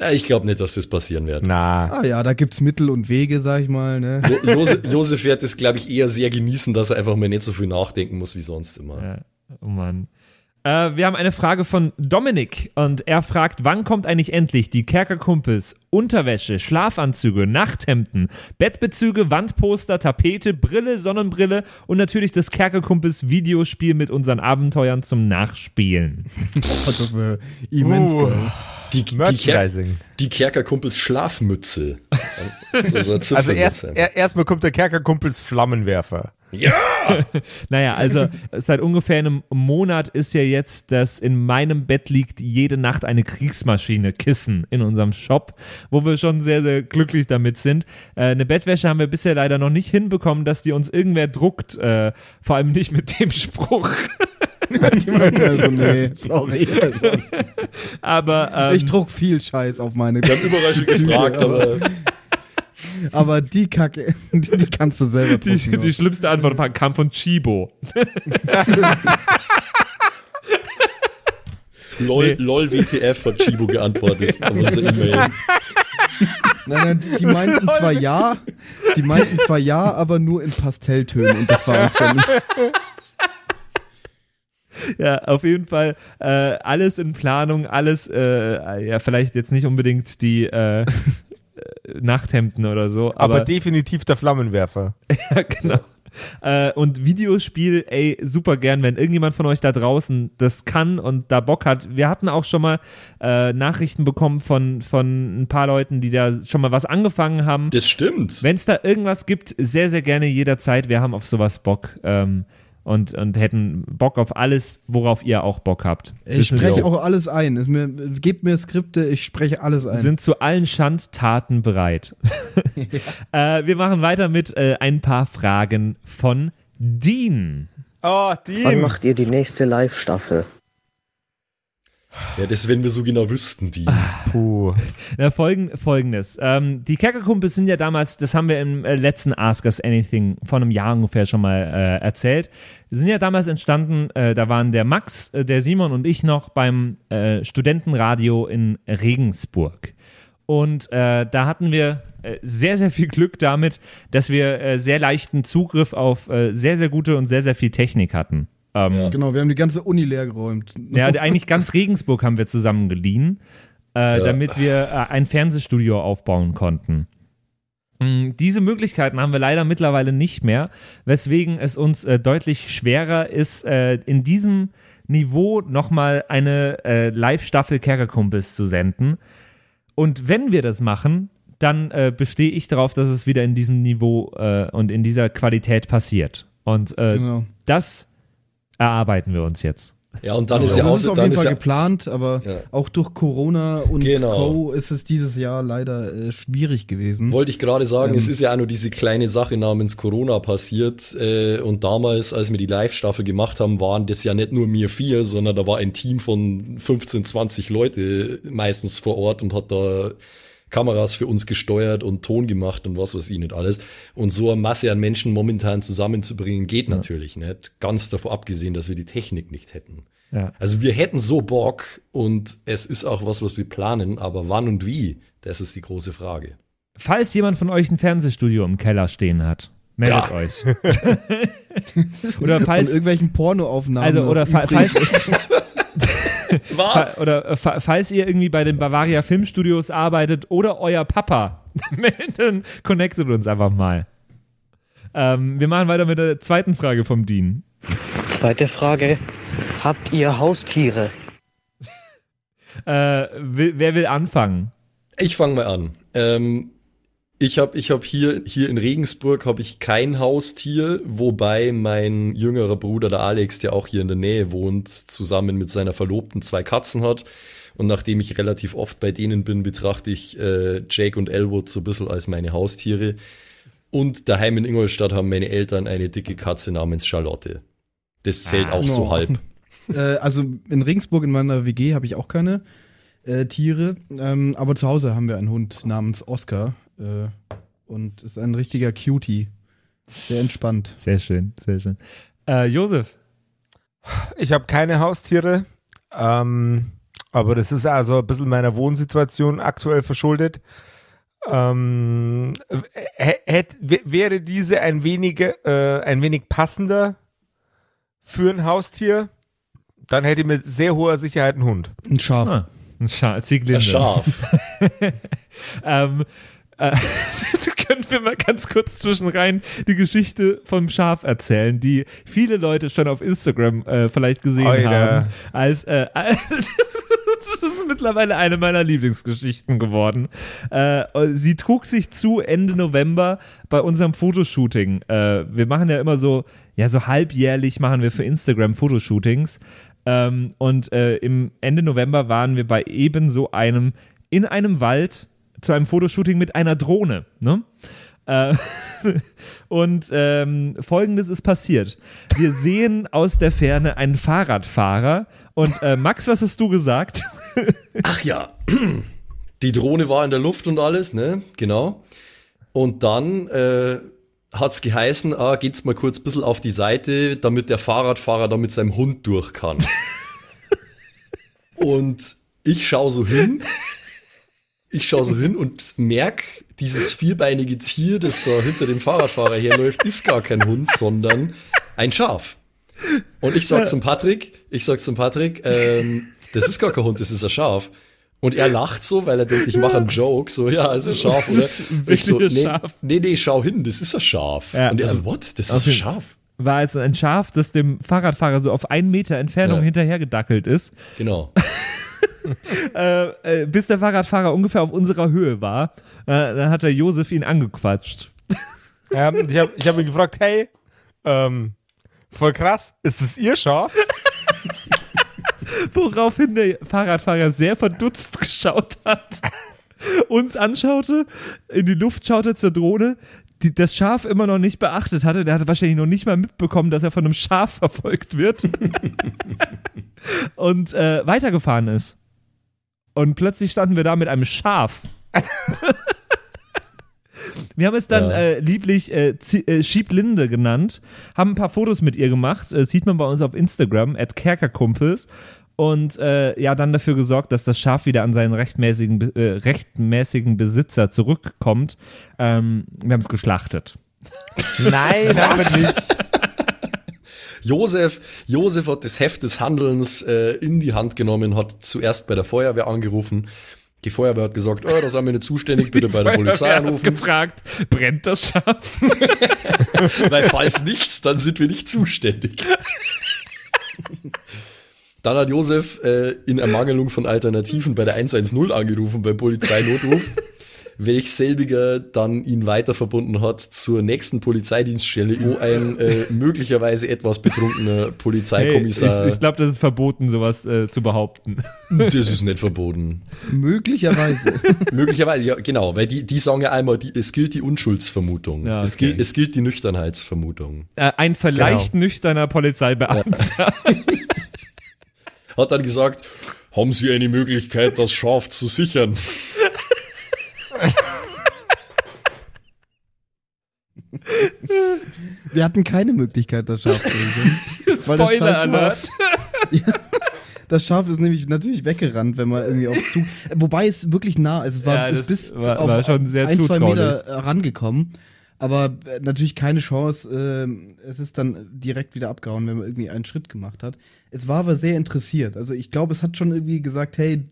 Ja, ich glaube nicht, dass das passieren wird. Na. ah ja, da gibt's Mittel und Wege, sag ich mal. Ne? Jo Josef, Josef wird es, glaube ich, eher sehr genießen, dass er einfach mal nicht so viel nachdenken muss wie sonst immer. Ja, oh Mann. Äh, wir haben eine Frage von Dominik und er fragt, wann kommt eigentlich endlich die Kerkerkumpels, Unterwäsche, Schlafanzüge, Nachthemden, Bettbezüge, Wandposter, Tapete, Brille, Sonnenbrille und natürlich das Kerkerkumpels Videospiel mit unseren Abenteuern zum Nachspielen. Also für immens Uh. Die, die, Ker Merchandising. die Kerkerkumpels Schlafmütze. <laughs> so, so ein Also erst, er, erstmal kommt der Kerkerkumpels Flammenwerfer. ja! <laughs> Naja, also seit ungefähr einem Monat ist ja jetzt, dass in meinem Bett liegt jede Nacht eine Kriegsmaschine, Kissen in unserem Shop, wo wir schon sehr, sehr glücklich damit sind. Äh, eine Bettwäsche haben wir bisher leider noch nicht hinbekommen, dass die uns irgendwer druckt, äh, vor allem nicht mit dem Spruch. <laughs> Die <laughs> also, <laughs> nee, sorry. Also, <laughs> Aber ähm, ich druck viel Scheiß auf meine Wir haben überall schon gefragt, aber Aber die Kacke, die, die kannst du selber die, drucken. die schlimmste Antwort kam von Chibo. LOL, LOL WTF hat Chibo geantwortet auf unsere E-Mail. Nein, nein, die, die meinten zwar ja, die meinten zwar ja, aber nur in Pastelltönen und das war uns dann nicht. <laughs> Ja, auf jeden Fall äh, alles in Planung, alles, äh, ja, vielleicht jetzt nicht unbedingt die äh, äh, Nachthemden oder so, Aber, aber, definitiv der Flammenwerfer. <laughs> ja, genau. Äh, und Videospiel, ey, super gern, wenn irgendjemand von euch da draußen das kann und da Bock hat. Wir hatten auch schon mal äh, Nachrichten bekommen von, von ein paar Leuten, die da schon mal was angefangen haben. Das stimmt. Wenn es da irgendwas gibt, sehr, sehr gerne jederzeit. Wir haben auf sowas Bock. Ähm, und, und hätten Bock auf alles, worauf ihr auch Bock habt. Ich spreche auch alles ein. Es mir, gebt mir Skripte, ich spreche alles ein. sind zu allen Schandtaten bereit. <laughs> äh, wir machen weiter mit äh, ein paar Fragen von Dean. Oh, Wann Dean. macht ihr die nächste Live-Staffel? Ja, das, wenn wir so genau wüssten, die. Puh. Na, folgen, folgendes. Ähm, die Kerkerkumpels sind ja damals, das haben wir im äh, letzten Ask Us Anything vor einem Jahr ungefähr schon mal äh, erzählt, sind ja damals entstanden, äh, da waren der Max, äh, der Simon und ich noch beim äh, Studentenradio in Regensburg. Und äh, da hatten wir sehr, sehr viel Glück damit, dass wir sehr leichten Zugriff auf sehr, sehr gute und sehr, sehr viel Technik hatten. Ähm, Genau, wir haben die ganze Uni leer geräumt. ja, eigentlich ganz Regensburg haben wir zusammen geliehen, äh, Ja. damit wir äh, ein Fernsehstudio aufbauen konnten. Mm, Diese Möglichkeiten haben wir leider mittlerweile nicht mehr, weswegen es uns äh, deutlich schwerer ist, äh, in diesem Niveau nochmal eine äh, Live-Staffel Kerkerkumpels zu senden. Und wenn wir das machen, dann äh, bestehe ich darauf, dass es wieder in diesem Niveau äh, und in dieser Qualität passiert. Und äh, Genau. das erarbeiten wir uns jetzt. Ja, und dann Also ist ja auch ist so, auf dann jeden ist Fall ja, geplant, aber Ja. auch durch Corona und Genau. Co. ist es dieses Jahr leider äh, schwierig gewesen. Wollte ich gerade sagen, Ähm. es ist ja auch nur diese kleine Sache namens Corona passiert. Äh, und damals, als wir die Live-Staffel gemacht haben, waren das ja nicht nur mir vier, sondern da war ein Team von 15, 20 Leute meistens vor Ort und hat da Kameras für uns gesteuert und Ton gemacht und was weiß ich nicht alles. Und so eine Masse an Menschen momentan zusammenzubringen, geht natürlich nicht. Ganz davon abgesehen, dass wir die Technik nicht hätten. Ja. Also wir hätten so Bock und es ist auch was, was wir planen, aber wann und wie, das ist die große Frage. Falls jemand von euch ein Fernsehstudio im Keller stehen hat, meldet Ja. euch. <laughs> oder Von falls, irgendwelchen Pornoaufnahmen. also oder fa falls, fa oder äh, fa falls ihr irgendwie bei den Bavaria Filmstudios arbeitet oder euer Papa, <laughs> dann connectet uns einfach mal. Ähm, wir machen weiter mit der zweiten Frage vom Dean. Zweite Frage. Habt ihr Haustiere? Äh, wer will anfangen? Ich fange mal an. Ähm, ich habe ich hab hier, hier in Regensburg habe ich kein Haustier, wobei mein jüngerer Bruder, der Alex, der auch hier in der Nähe wohnt, zusammen mit seiner Verlobten zwei Katzen hat. Und nachdem ich relativ oft bei denen bin, betrachte ich äh, Jake und Elwood so ein bisschen als meine Haustiere. Und daheim in Ingolstadt haben meine Eltern eine dicke Katze namens Charlotte. Das zählt Ah. auch so Oh. halb. <laughs> äh, also in Regensburg in meiner WG habe ich auch keine äh, Tiere, ähm, aber zu Hause haben wir einen Hund namens Oscar äh, und ist ein richtiger Cutie. Sehr entspannt. Sehr schön, sehr schön. Äh, Josef, Ich habe keine Haustiere, ähm, aber das ist also ein bisschen meiner Wohnsituation aktuell verschuldet. Ähm, hä- hätt, w- wäre diese ein wenig, äh, ein wenig passender für ein Haustier, dann hätte ich mit sehr hoher Sicherheit einen Hund. Ein Schaf. ah, ein Schaf, Zieglinde. Ein Schaf. <laughs> ähm, äh, <laughs> können wir mal ganz kurz zwischenrein die Geschichte vom Schaf erzählen, die viele Leute schon auf Instagram äh, vielleicht gesehen Alter. haben. Als, äh, als <laughs> das ist mittlerweile eine meiner Lieblingsgeschichten geworden. Äh, sie trug sich zu Ende November bei unserem Fotoshooting. Äh, wir machen ja immer so, ja, so halbjährlich machen wir für Instagram Fotoshootings. Ähm, und äh, im Ende November waren wir bei eben so einem, in einem Wald zu einem Fotoshooting mit einer Drohne. Ne? Äh, <laughs> und ähm, folgendes ist passiert. Wir sehen aus der Ferne einen Fahrradfahrer. Und äh, Max, was hast du gesagt? <laughs> Ach ja, <clears throat> die Drohne war in der Luft und alles, ne? Genau. Und dann äh, hat's geheißen, ah, geht's mal kurz ein bisschen auf die Seite, damit der Fahrradfahrer da mit seinem Hund durch kann. <laughs> und ich schaue so hin, ich schaue so hin und merk, dieses vierbeinige Tier, das da hinter dem Fahrradfahrer herläuft, ist gar kein Hund, sondern ein Schaf. Und ich sag zum Patrick, ich sag zum Patrick, ähm, das ist gar kein Hund, das ist ein Schaf. Und er lacht so, weil er denkt, ich mache einen Joke, so, ja, es ist ein Schaf, oder? Ich so, nee, nee, nee, schau hin, das ist ein Schaf. Ja, und er so, ähm, what? Das ist ein Schaf. War also ein Schaf, das dem Fahrradfahrer so auf einen Meter Entfernung Ja. hinterhergedackelt ist. Genau. <laughs> <laughs> äh, äh, bis der Fahrradfahrer ungefähr auf unserer Höhe war. Äh, dann hat der Josef ihn angequatscht. Ähm, ich habe ich hab ihn gefragt, hey, ähm, Voll krass. Ist es ihr Schaf? <laughs> Woraufhin der Fahrradfahrer sehr verdutzt geschaut hat, uns anschaute, in die Luft schaute zur Drohne, die, das Schaf immer noch nicht beachtet hatte. Der hatte wahrscheinlich noch nicht mal mitbekommen, dass er von einem Schaf <laughs> verfolgt wird. und äh, weitergefahren ist. Und plötzlich standen wir da mit einem Schaf. <laughs> Wir haben es dann Ja. äh, lieblich äh, äh, Schieblinde genannt, haben ein paar Fotos mit ihr gemacht, äh, sieht man bei uns auf Instagram, at Kerkerkumpels. Und äh, ja, dann dafür gesorgt, dass das Schaf wieder an seinen rechtmäßigen, äh, rechtmäßigen Besitzer zurückkommt. Ähm, wir haben es geschlachtet. Nein, <laughs> haben wir nicht. Josef, Josef hat das Heft des Handelns äh, in die Hand genommen, hat zuerst bei der Feuerwehr angerufen. Die Feuerwehr hat gesagt, oh, da sind wir nicht zuständig, bitte bei der Polizei Feuerwehr hat anrufen. gefragt, brennt das Schaf? <laughs> Weil falls nichts, dann sind wir nicht zuständig. Dann hat Josef äh, in Ermangelung von Alternativen bei der 110 angerufen beim Polizeinotruf, welch selbiger dann ihn weiter verbunden hat zur nächsten Polizeidienststelle, wo ein äh, möglicherweise etwas betrunkener Hey, Polizeikommissar. ich ich glaube, das ist verboten, sowas äh, zu behaupten. das ist nicht verboten. Möglicherweise. <laughs> Möglicherweise, ja, genau, weil die, die sagen ja einmal, die, es gilt die Unschuldsvermutung. Ja, es, okay. gilt, es gilt die Nüchternheitsvermutung. Äh, ein vielleicht nüchterner Polizeibeamter. Hat dann gesagt, haben Sie eine Möglichkeit, das Schaf zu sichern? <laughs> Wir hatten keine Möglichkeit, das Schaf zu <laughs> weil das Spoiler Alert. Schaf- <laughs> ja, das Schaf ist nämlich natürlich weggerannt, wenn man irgendwie aufs Zug. Wobei es wirklich nah ist. Es war Ja, bis war- auf war schon sehr ein, zwei. Meter rangekommen. Aber äh, natürlich keine Chance. ähm, es ist dann direkt wieder abgehauen, wenn man irgendwie einen Schritt gemacht hat. Es war aber sehr interessiert. Also ich glaube, es hat schon irgendwie gesagt, hey,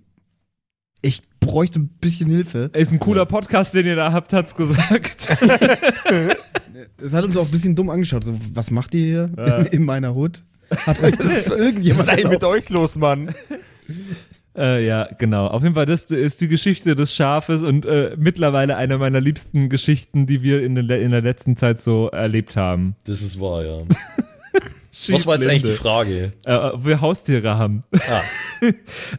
ich bräuchte ein bisschen Hilfe. Ist ein cooler Podcast, den ihr da habt, hat's gesagt. <laughs> Es hat uns auch ein bisschen dumm angeschaut. So, was macht ihr hier Ja. in, in meiner Hut? Hat das <laughs> Was ist irgendjemand eigentlich mit euch los, Mann? <laughs> Äh, ja, genau. Auf jeden Fall, das ist die Geschichte des Schafes und äh, mittlerweile eine meiner liebsten Geschichten, die wir in, den, in der letzten Zeit so erlebt haben. Das ist wahr, ja. Was war jetzt eigentlich die Frage? Äh, ob wir Haustiere haben. Ah.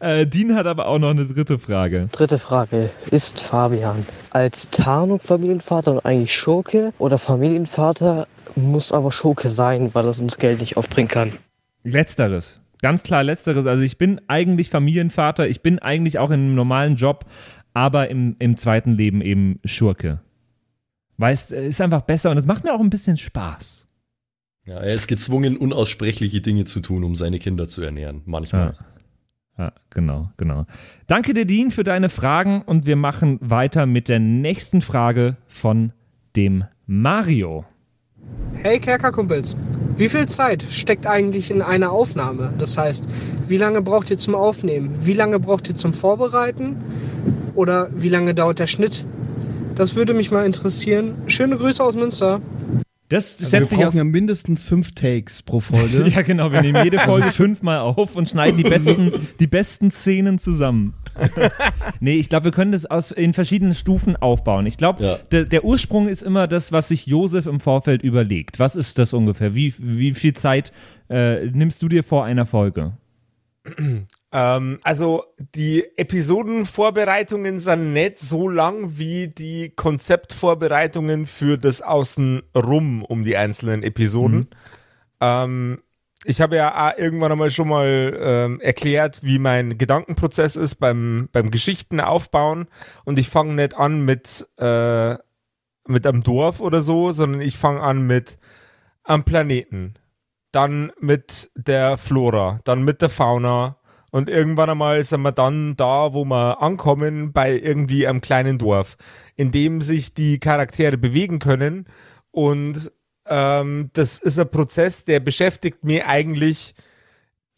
<laughs> äh, Dean hat aber auch noch eine dritte Frage. Dritte Frage. Ist Fabian als Tarnung Familienvater und eigentlich Schurke oder Familienvater muss aber Schurke sein, weil er sonst Geld nicht aufbringen kann? Letzteres. Ganz klar letzteres. Also ich bin eigentlich Familienvater, ich bin eigentlich auch in einem normalen Job, aber im, im zweiten Leben eben Schurke. Weil es äh, ist einfach besser und es macht mir auch ein bisschen Spaß. Ja, er ist gezwungen, unaussprechliche Dinge zu tun, um seine Kinder zu ernähren. Manchmal. Ja. Ja, genau, genau. Danke dir, Dean, für deine Fragen und wir machen weiter mit der nächsten Frage von dem Mario. Hey Kerkerkumpels, wie viel Zeit steckt eigentlich in einer Aufnahme? Das heißt, wie lange braucht ihr zum Aufnehmen? Wie lange braucht ihr zum Vorbereiten? Oder wie lange dauert der Schnitt? Das würde mich mal interessieren. Schöne Grüße aus Münster. Das Also wir setzt sich aus. brauchen ja mindestens fünf Takes pro Folge. <laughs> Ja, genau, wir nehmen jede Folge fünfmal auf und schneiden die besten, die besten Szenen zusammen. <laughs> nee, ich glaube, wir können das aus, in verschiedenen Stufen aufbauen. Ich glaube, Ja. der, der Ursprung ist immer das, was sich Josef im Vorfeld überlegt. Was ist das ungefähr? Wie, wie viel Zeit äh, nimmst du dir vor einer Folge? <clears throat> Ähm, also die Episodenvorbereitungen sind nicht so lang wie die Konzeptvorbereitungen für das Außenrum um die einzelnen Episoden. Ähm, ich habe ja auch irgendwann einmal schon mal ähm, erklärt, wie mein Gedankenprozess ist beim, beim Geschichten aufbauen. Und ich fange nicht an mit, äh, mit einem Dorf oder so, sondern ich fange an mit am Planeten, dann mit der Flora, dann mit der Fauna und irgendwann einmal sind wir dann da, wo wir ankommen bei irgendwie einem kleinen Dorf, in dem sich die Charaktere bewegen können und ähm, das ist ein Prozess, der beschäftigt mich eigentlich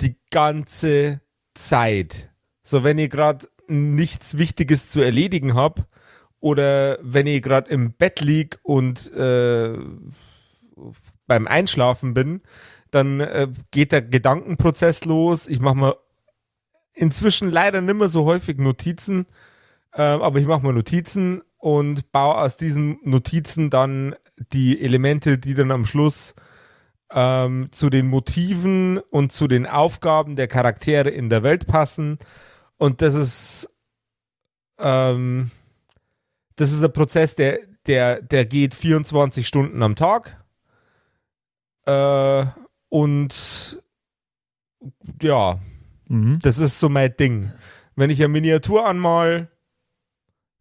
die ganze Zeit. So, wenn ich gerade nichts Wichtiges zu erledigen habe oder wenn ich gerade im Bett lieg und äh, beim Einschlafen bin, dann äh, geht der Gedankenprozess los. Ich mache mir inzwischen leider nicht mehr so häufig Notizen, äh, aber ich mache mir Notizen und baue aus diesen Notizen dann die Elemente, die dann am Schluss ähm, zu den Motiven und zu den Aufgaben der Charaktere in der Welt passen. Und das ist, ähm, das ist ein Prozess, der, der, der geht 24 Stunden am Tag. Äh, und ja, Mhm. das ist so mein Ding. Wenn ich eine Miniatur anmal,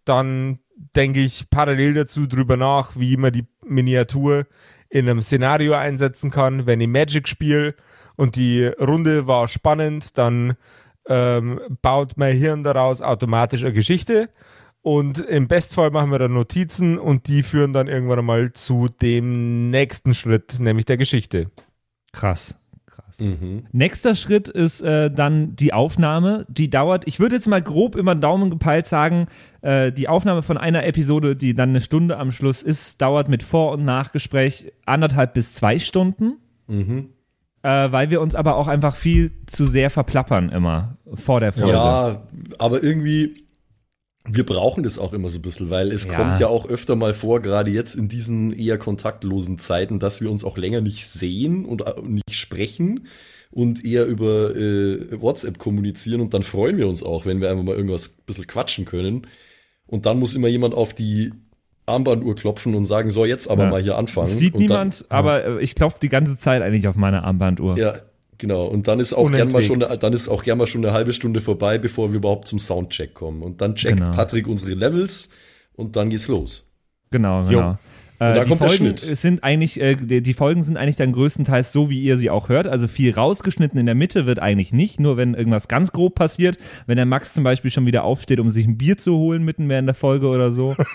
dann denke ich parallel dazu drüber nach, wie man die Miniatur in einem Szenario einsetzen kann. Wenn ich Magic spiele und die Runde war spannend, dann ähm, baut mein Hirn daraus automatisch eine Geschichte. Und im Bestfall machen wir dann Notizen und die führen dann irgendwann einmal zu dem nächsten Schritt, nämlich der Geschichte. Krass. Mhm. Nächster Schritt ist äh, dann die Aufnahme. Die dauert, ich würde jetzt mal grob über den Daumen gepeilt sagen, äh, die Aufnahme von einer Episode, die dann eine Stunde am Schluss ist, dauert mit Vor- und Nachgespräch anderthalb bis zwei Stunden. Mhm. Äh, weil wir uns aber auch einfach viel zu sehr verplappern immer vor der Folge. Ja, aber irgendwie, wir brauchen das auch immer so ein bisschen, weil es Ja. kommt ja auch öfter mal vor, gerade jetzt in diesen eher kontaktlosen Zeiten, dass wir uns auch länger nicht sehen und äh, nicht sprechen und eher über äh, WhatsApp kommunizieren und dann freuen wir uns auch, wenn wir einfach mal irgendwas ein bisschen quatschen können. Und dann muss immer jemand auf die Armbanduhr klopfen und sagen, so jetzt aber Ja. mal hier anfangen. Sieht und niemand, aber äh, ich klopfe die ganze Zeit eigentlich auf meine Armbanduhr. Dann, ja, genau. Und dann ist auch gern mal schon, eine- dann ist auch gern mal schon eine halbe Stunde vorbei, bevor wir überhaupt zum Soundcheck kommen. Und dann checkt Genau. Patrick unsere Levels und dann geht's los. Genau, Jo. Und da die kommt der Folgen Schnitt. sind eigentlich, äh, die, Folgen sind eigentlich dann größtenteils so, wie ihr sie auch hört. Also viel rausgeschnitten in der Mitte wird eigentlich nicht, nur wenn irgendwas ganz grob passiert. Wenn der Max zum Beispiel schon wieder aufsteht, um sich ein Bier zu holen mitten während der Folge oder so. <laughs>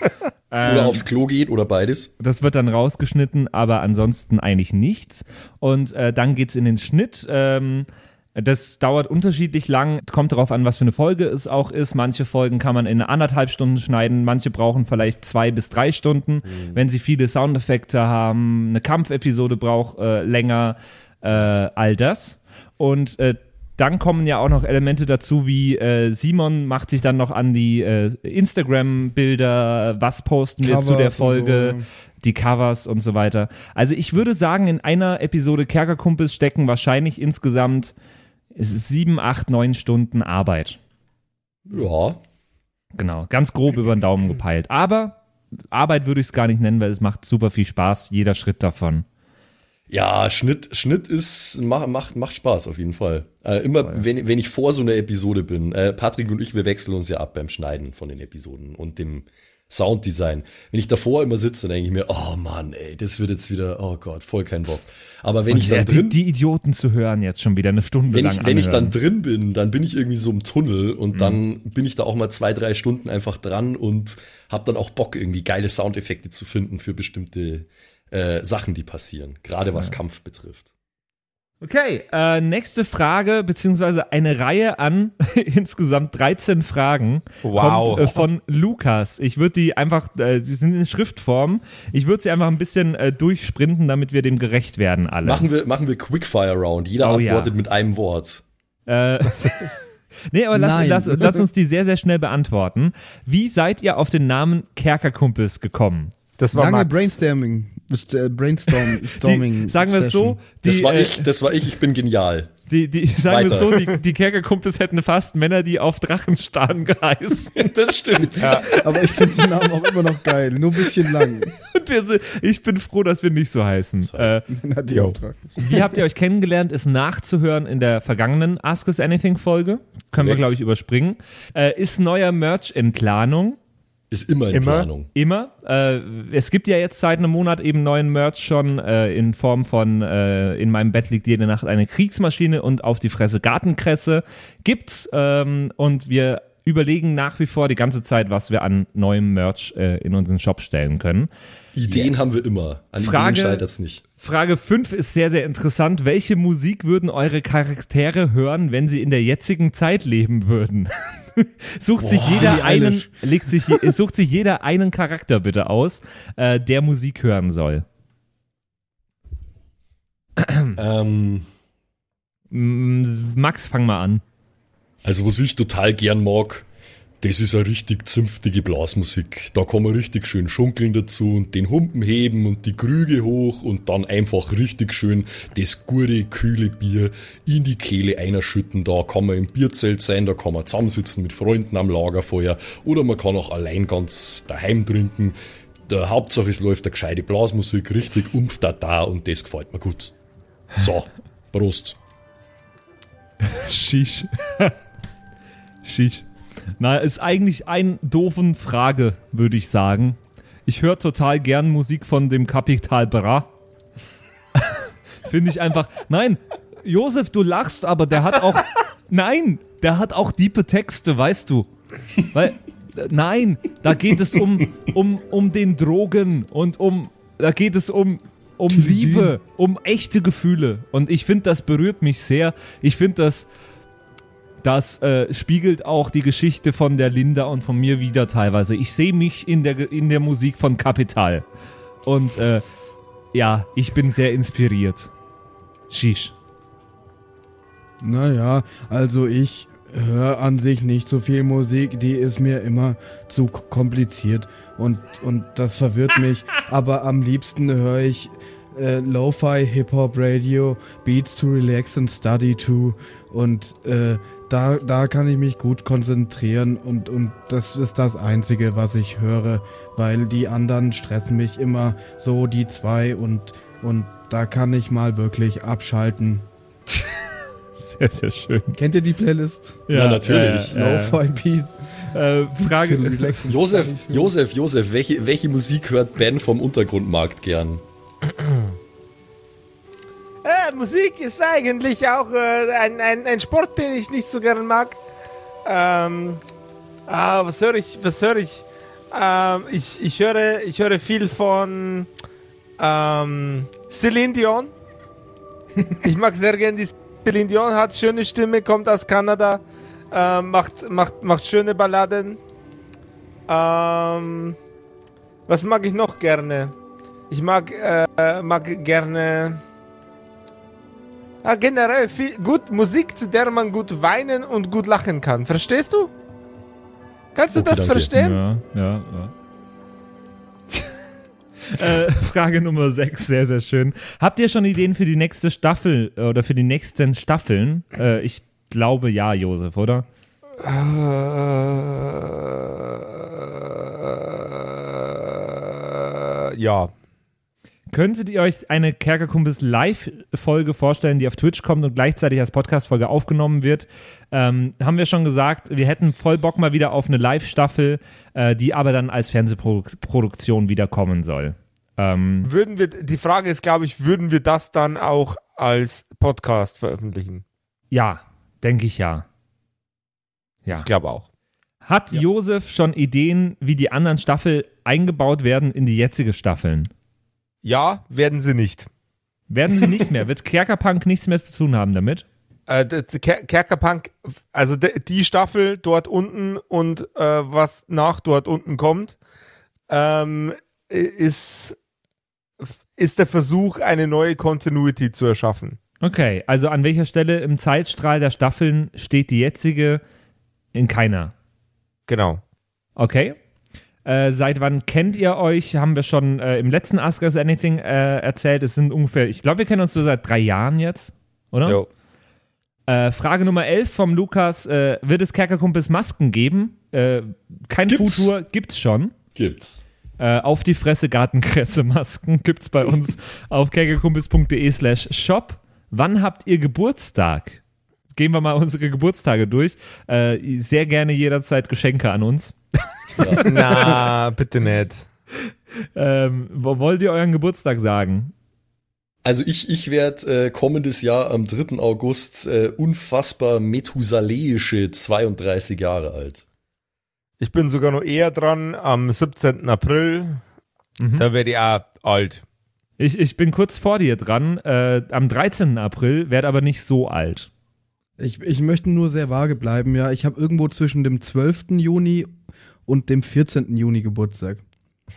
Oder Ähm, aufs Klo geht oder beides. das wird dann rausgeschnitten, aber ansonsten eigentlich nichts. Und äh, dann geht's in den Schnitt. Ähm, das dauert unterschiedlich lang. Kommt darauf an, was für eine Folge es auch ist. Manche Folgen kann man in anderthalb Stunden schneiden. Manche brauchen vielleicht zwei bis drei Stunden. Wenn sie viele Soundeffekte haben, eine Kampfepisode braucht äh, länger, äh, all das. Und äh, dann kommen ja auch noch Elemente dazu, wie äh, Simon macht sich dann noch an die äh, Instagram-Bilder, was posten wir zu der Covers Folge, so. die Covers und so weiter. Also ich würde sagen, in einer Episode Kerkerkumpels stecken wahrscheinlich insgesamt es ist sieben, acht, neun Stunden Arbeit. Ja. Genau, ganz grob über den Daumen gepeilt. Aber Arbeit würde ich es gar nicht nennen, weil es macht super viel Spaß, jeder Schritt davon. Ja, Schnitt, Schnitt ist, macht, macht, macht Spaß auf jeden Fall. Äh, immer, wenn, wenn ich vor so einer Episode bin, äh, Patrick und ich, wir wechseln uns ja ab beim Schneiden von den Episoden und dem Sounddesign. Wenn ich davor immer sitze, dann denke ich mir, oh Mann, ey, das wird jetzt wieder, oh Gott, voll kein Bock. Aber wenn Und ich ja, dann die, drin, die Idioten zu hören jetzt schon wieder eine Stunde wenn lang ich, wenn ich dann drin bin, dann bin ich irgendwie so im Tunnel und Mhm. dann bin ich da auch mal zwei, drei Stunden einfach dran und habe dann auch Bock, irgendwie geile Soundeffekte zu finden für bestimmte äh, Sachen, die passieren. Gerade was Kampf betrifft. Okay, äh, nächste Frage, beziehungsweise eine Reihe an <laughs> insgesamt 13 Fragen Wow. kommt äh, von Lukas. Ich würde die einfach, äh, sie sind in Schriftform, ich würde sie einfach ein bisschen äh, durchsprinten, damit wir dem gerecht werden alle. Machen wir, machen wir Quickfire Round. Jeder Oh ja. antwortet mit einem Wort. Äh, <laughs> nee, aber lass, lass, lass uns die sehr, sehr schnell beantworten. Wie seid ihr auf den Namen Kerkerkumpels gekommen? Das war Lange Max. Brainstorming. Äh, Brainstorm, <laughs> Storming. Die, sagen wir es so, die, Das war äh, ich, das war ich, ich bin genial. Die, die, sagen wir es Weiter. so, die, die Kerkerkumpels hätten fast Männer, die auf Drachen starren <laughs> geheißen. <laughs> Das stimmt. Aber ich finde den Namen auch immer noch geil. Nur ein bisschen lang. Und wir sind, ich bin froh, dass wir nicht so heißen. Äh, Na, die wie habt ihr euch kennengelernt, ist nachzuhören in der vergangenen Ask Us Anything Folge. Können wir, Korrekt. glaube ich, überspringen. Äh, ist neuer Merch in Planung? Ist immer in Immer? Planung. Immer. Äh, es gibt ja jetzt seit einem Monat eben neuen Merch schon äh, in Form von äh, In meinem Bett liegt jede Nacht eine Kriegsmaschine und auf die Fresse Gartenkresse gibt's. Ähm, und wir überlegen nach wie vor die ganze Zeit, was wir an neuem Merch äh, in unseren Shop stellen können. Ideen Yes. haben wir immer. An Frage- Ideen scheitert es nicht. Frage 5 ist sehr, sehr interessant. Welche Musik würden eure Charaktere hören, wenn sie in der jetzigen Zeit leben würden? <laughs> <laughs> sucht sich jeder einen, legt sich, sucht sich jeder einen Charakter bitte aus, äh, der Musik hören soll. Ähm, Max, fang mal an. also, was ich total gern mag, Das ist eine richtig zünftige Blasmusik. Da kann man richtig schön schunkeln dazu und den Humpen heben und die Krüge hoch und dann einfach richtig schön das gute, kühle Bier in die Kehle einschütten. Da kann man im Bierzelt sein, da kann man zusammensitzen mit Freunden am Lagerfeuer oder man kann auch allein ganz daheim trinken. Der Hauptsache es läuft eine gescheite Blasmusik, richtig umf da da und das gefällt mir gut. So, Prost. <laughs> Shish. <laughs> Shish. Na, ist eigentlich ein doofen Frage, würde ich sagen. Ich höre total gern Musik von dem Capital Bra. <laughs> Finde ich einfach. Nein, Josef, du lachst, aber der hat auch. <laughs> nein, der hat auch diepe Texte, weißt du. Weil, nein, da geht es um, um, um den Drogen und um. Da geht es um, um Liebe, um echte Gefühle. Und ich finde, das berührt mich sehr. Ich finde, das, das äh, spiegelt auch die Geschichte von der Linda und von mir wieder teilweise. Ich sehe mich in der, in der Musik von Kapital. Und äh, ja, ich bin sehr inspiriert. Shish. Naja, also ich höre an sich nicht so viel Musik, die ist mir immer zu kompliziert und, und das verwirrt <laughs> mich. Aber am liebsten höre ich äh, Lo-Fi, Hip-Hop, Radio, Beats to relax and study to und äh, da, da kann ich mich gut konzentrieren und, und das ist das Einzige, was ich höre, weil die anderen stressen mich immer so, die zwei und, und da kann ich mal wirklich abschalten. <laughs> Sehr, sehr schön. Kennt ihr die Playlist? Ja, natürlich. äh, äh, Lo-Fi Beat. Äh, Frage. Josef, Josef, Josef, welche, welche Musik hört Ben vom Untergrundmarkt gern? <clears throat> Musik ist eigentlich auch äh, ein, ein, ein Sport, den ich nicht so gern mag. Ähm, ah, was höre ich? Was höre ich? Ähm, ich, ich, höre, ich höre viel von ähm, Celine Dion. <laughs> ich mag sehr gern die Celine Dion, hat schöne Stimme, kommt aus Kanada, äh, macht, macht, macht schöne Balladen. Ähm, was mag ich noch gerne? Ich mag, äh, mag gerne. Ja, generell viel, gut Musik, zu der man gut weinen und gut lachen kann. Verstehst du? Kannst du Okay, das danke. verstehen? Ja, ja, ja. äh, Frage Nummer 6, sehr, sehr schön. Habt ihr schon Ideen für die nächste Staffel äh, oder für die nächsten Staffeln? Äh, ich glaube ja, Josef, oder? Äh, ja. Könntet ihr euch eine Kerkerkumpels Live-Folge vorstellen, die auf Twitch kommt und gleichzeitig als Podcast-Folge aufgenommen wird? Ähm, haben wir schon gesagt, wir hätten voll Bock mal wieder auf eine Live-Staffel, äh, die aber dann als Fernsehproduktion wieder kommen soll. Ähm, Würden wir, die Frage ist, glaube ich, würden wir das dann auch als Podcast veröffentlichen? ja, denke ich ja. Ja. Ich glaube auch. Hat Josef schon Ideen, wie die anderen Staffel eingebaut werden in die jetzige Staffeln? Ja, werden sie nicht. Werden sie nicht mehr? Wird Kerkerpunk nichts mehr zu tun haben damit? Äh, Ker Kerkerpunk, also die Staffel dort unten und äh, was nach dort unten kommt, ähm, ist, ist der Versuch, eine neue Continuity zu erschaffen. Okay, also an welcher Stelle im Zeitstrahl der Staffeln steht die jetzige in keiner? Genau. Okay. Äh, seit wann kennt ihr euch? Haben wir schon äh, im letzten Ask Us Anything äh, erzählt. Es sind ungefähr, ich glaube, wir kennen uns so seit drei Jahren jetzt, oder? Jo. Äh, Frage Nummer 11 vom Lukas. Äh, wird es Kerkerkumpels Masken geben? Äh, kein Gibt's. Futur, gibt's schon. Gibt's. Auf die Fresse Gartenkresse-Masken gibt's bei uns <laughs> auf kerkerkumpels.de slash shop. Wann habt ihr Geburtstag? Gehen wir mal unsere Geburtstage durch. Äh, sehr gerne jederzeit Geschenke an uns. <laughs> Na, bitte nicht. Ähm, wo wollt ihr euren Geburtstag sagen? Also ich, ich werde äh, kommendes Jahr am 3. August äh, unfassbar methusaläische 32 Jahre alt. Ich bin sogar noch eher dran, am 17. April. Da werde ich auch alt. Ich, ich bin kurz vor dir dran, äh, am 13. April, werde aber nicht so alt. Ich, ich möchte nur sehr vage bleiben, ja. Ich habe irgendwo zwischen dem 12. Juni und dem 14. Juni Geburtstag.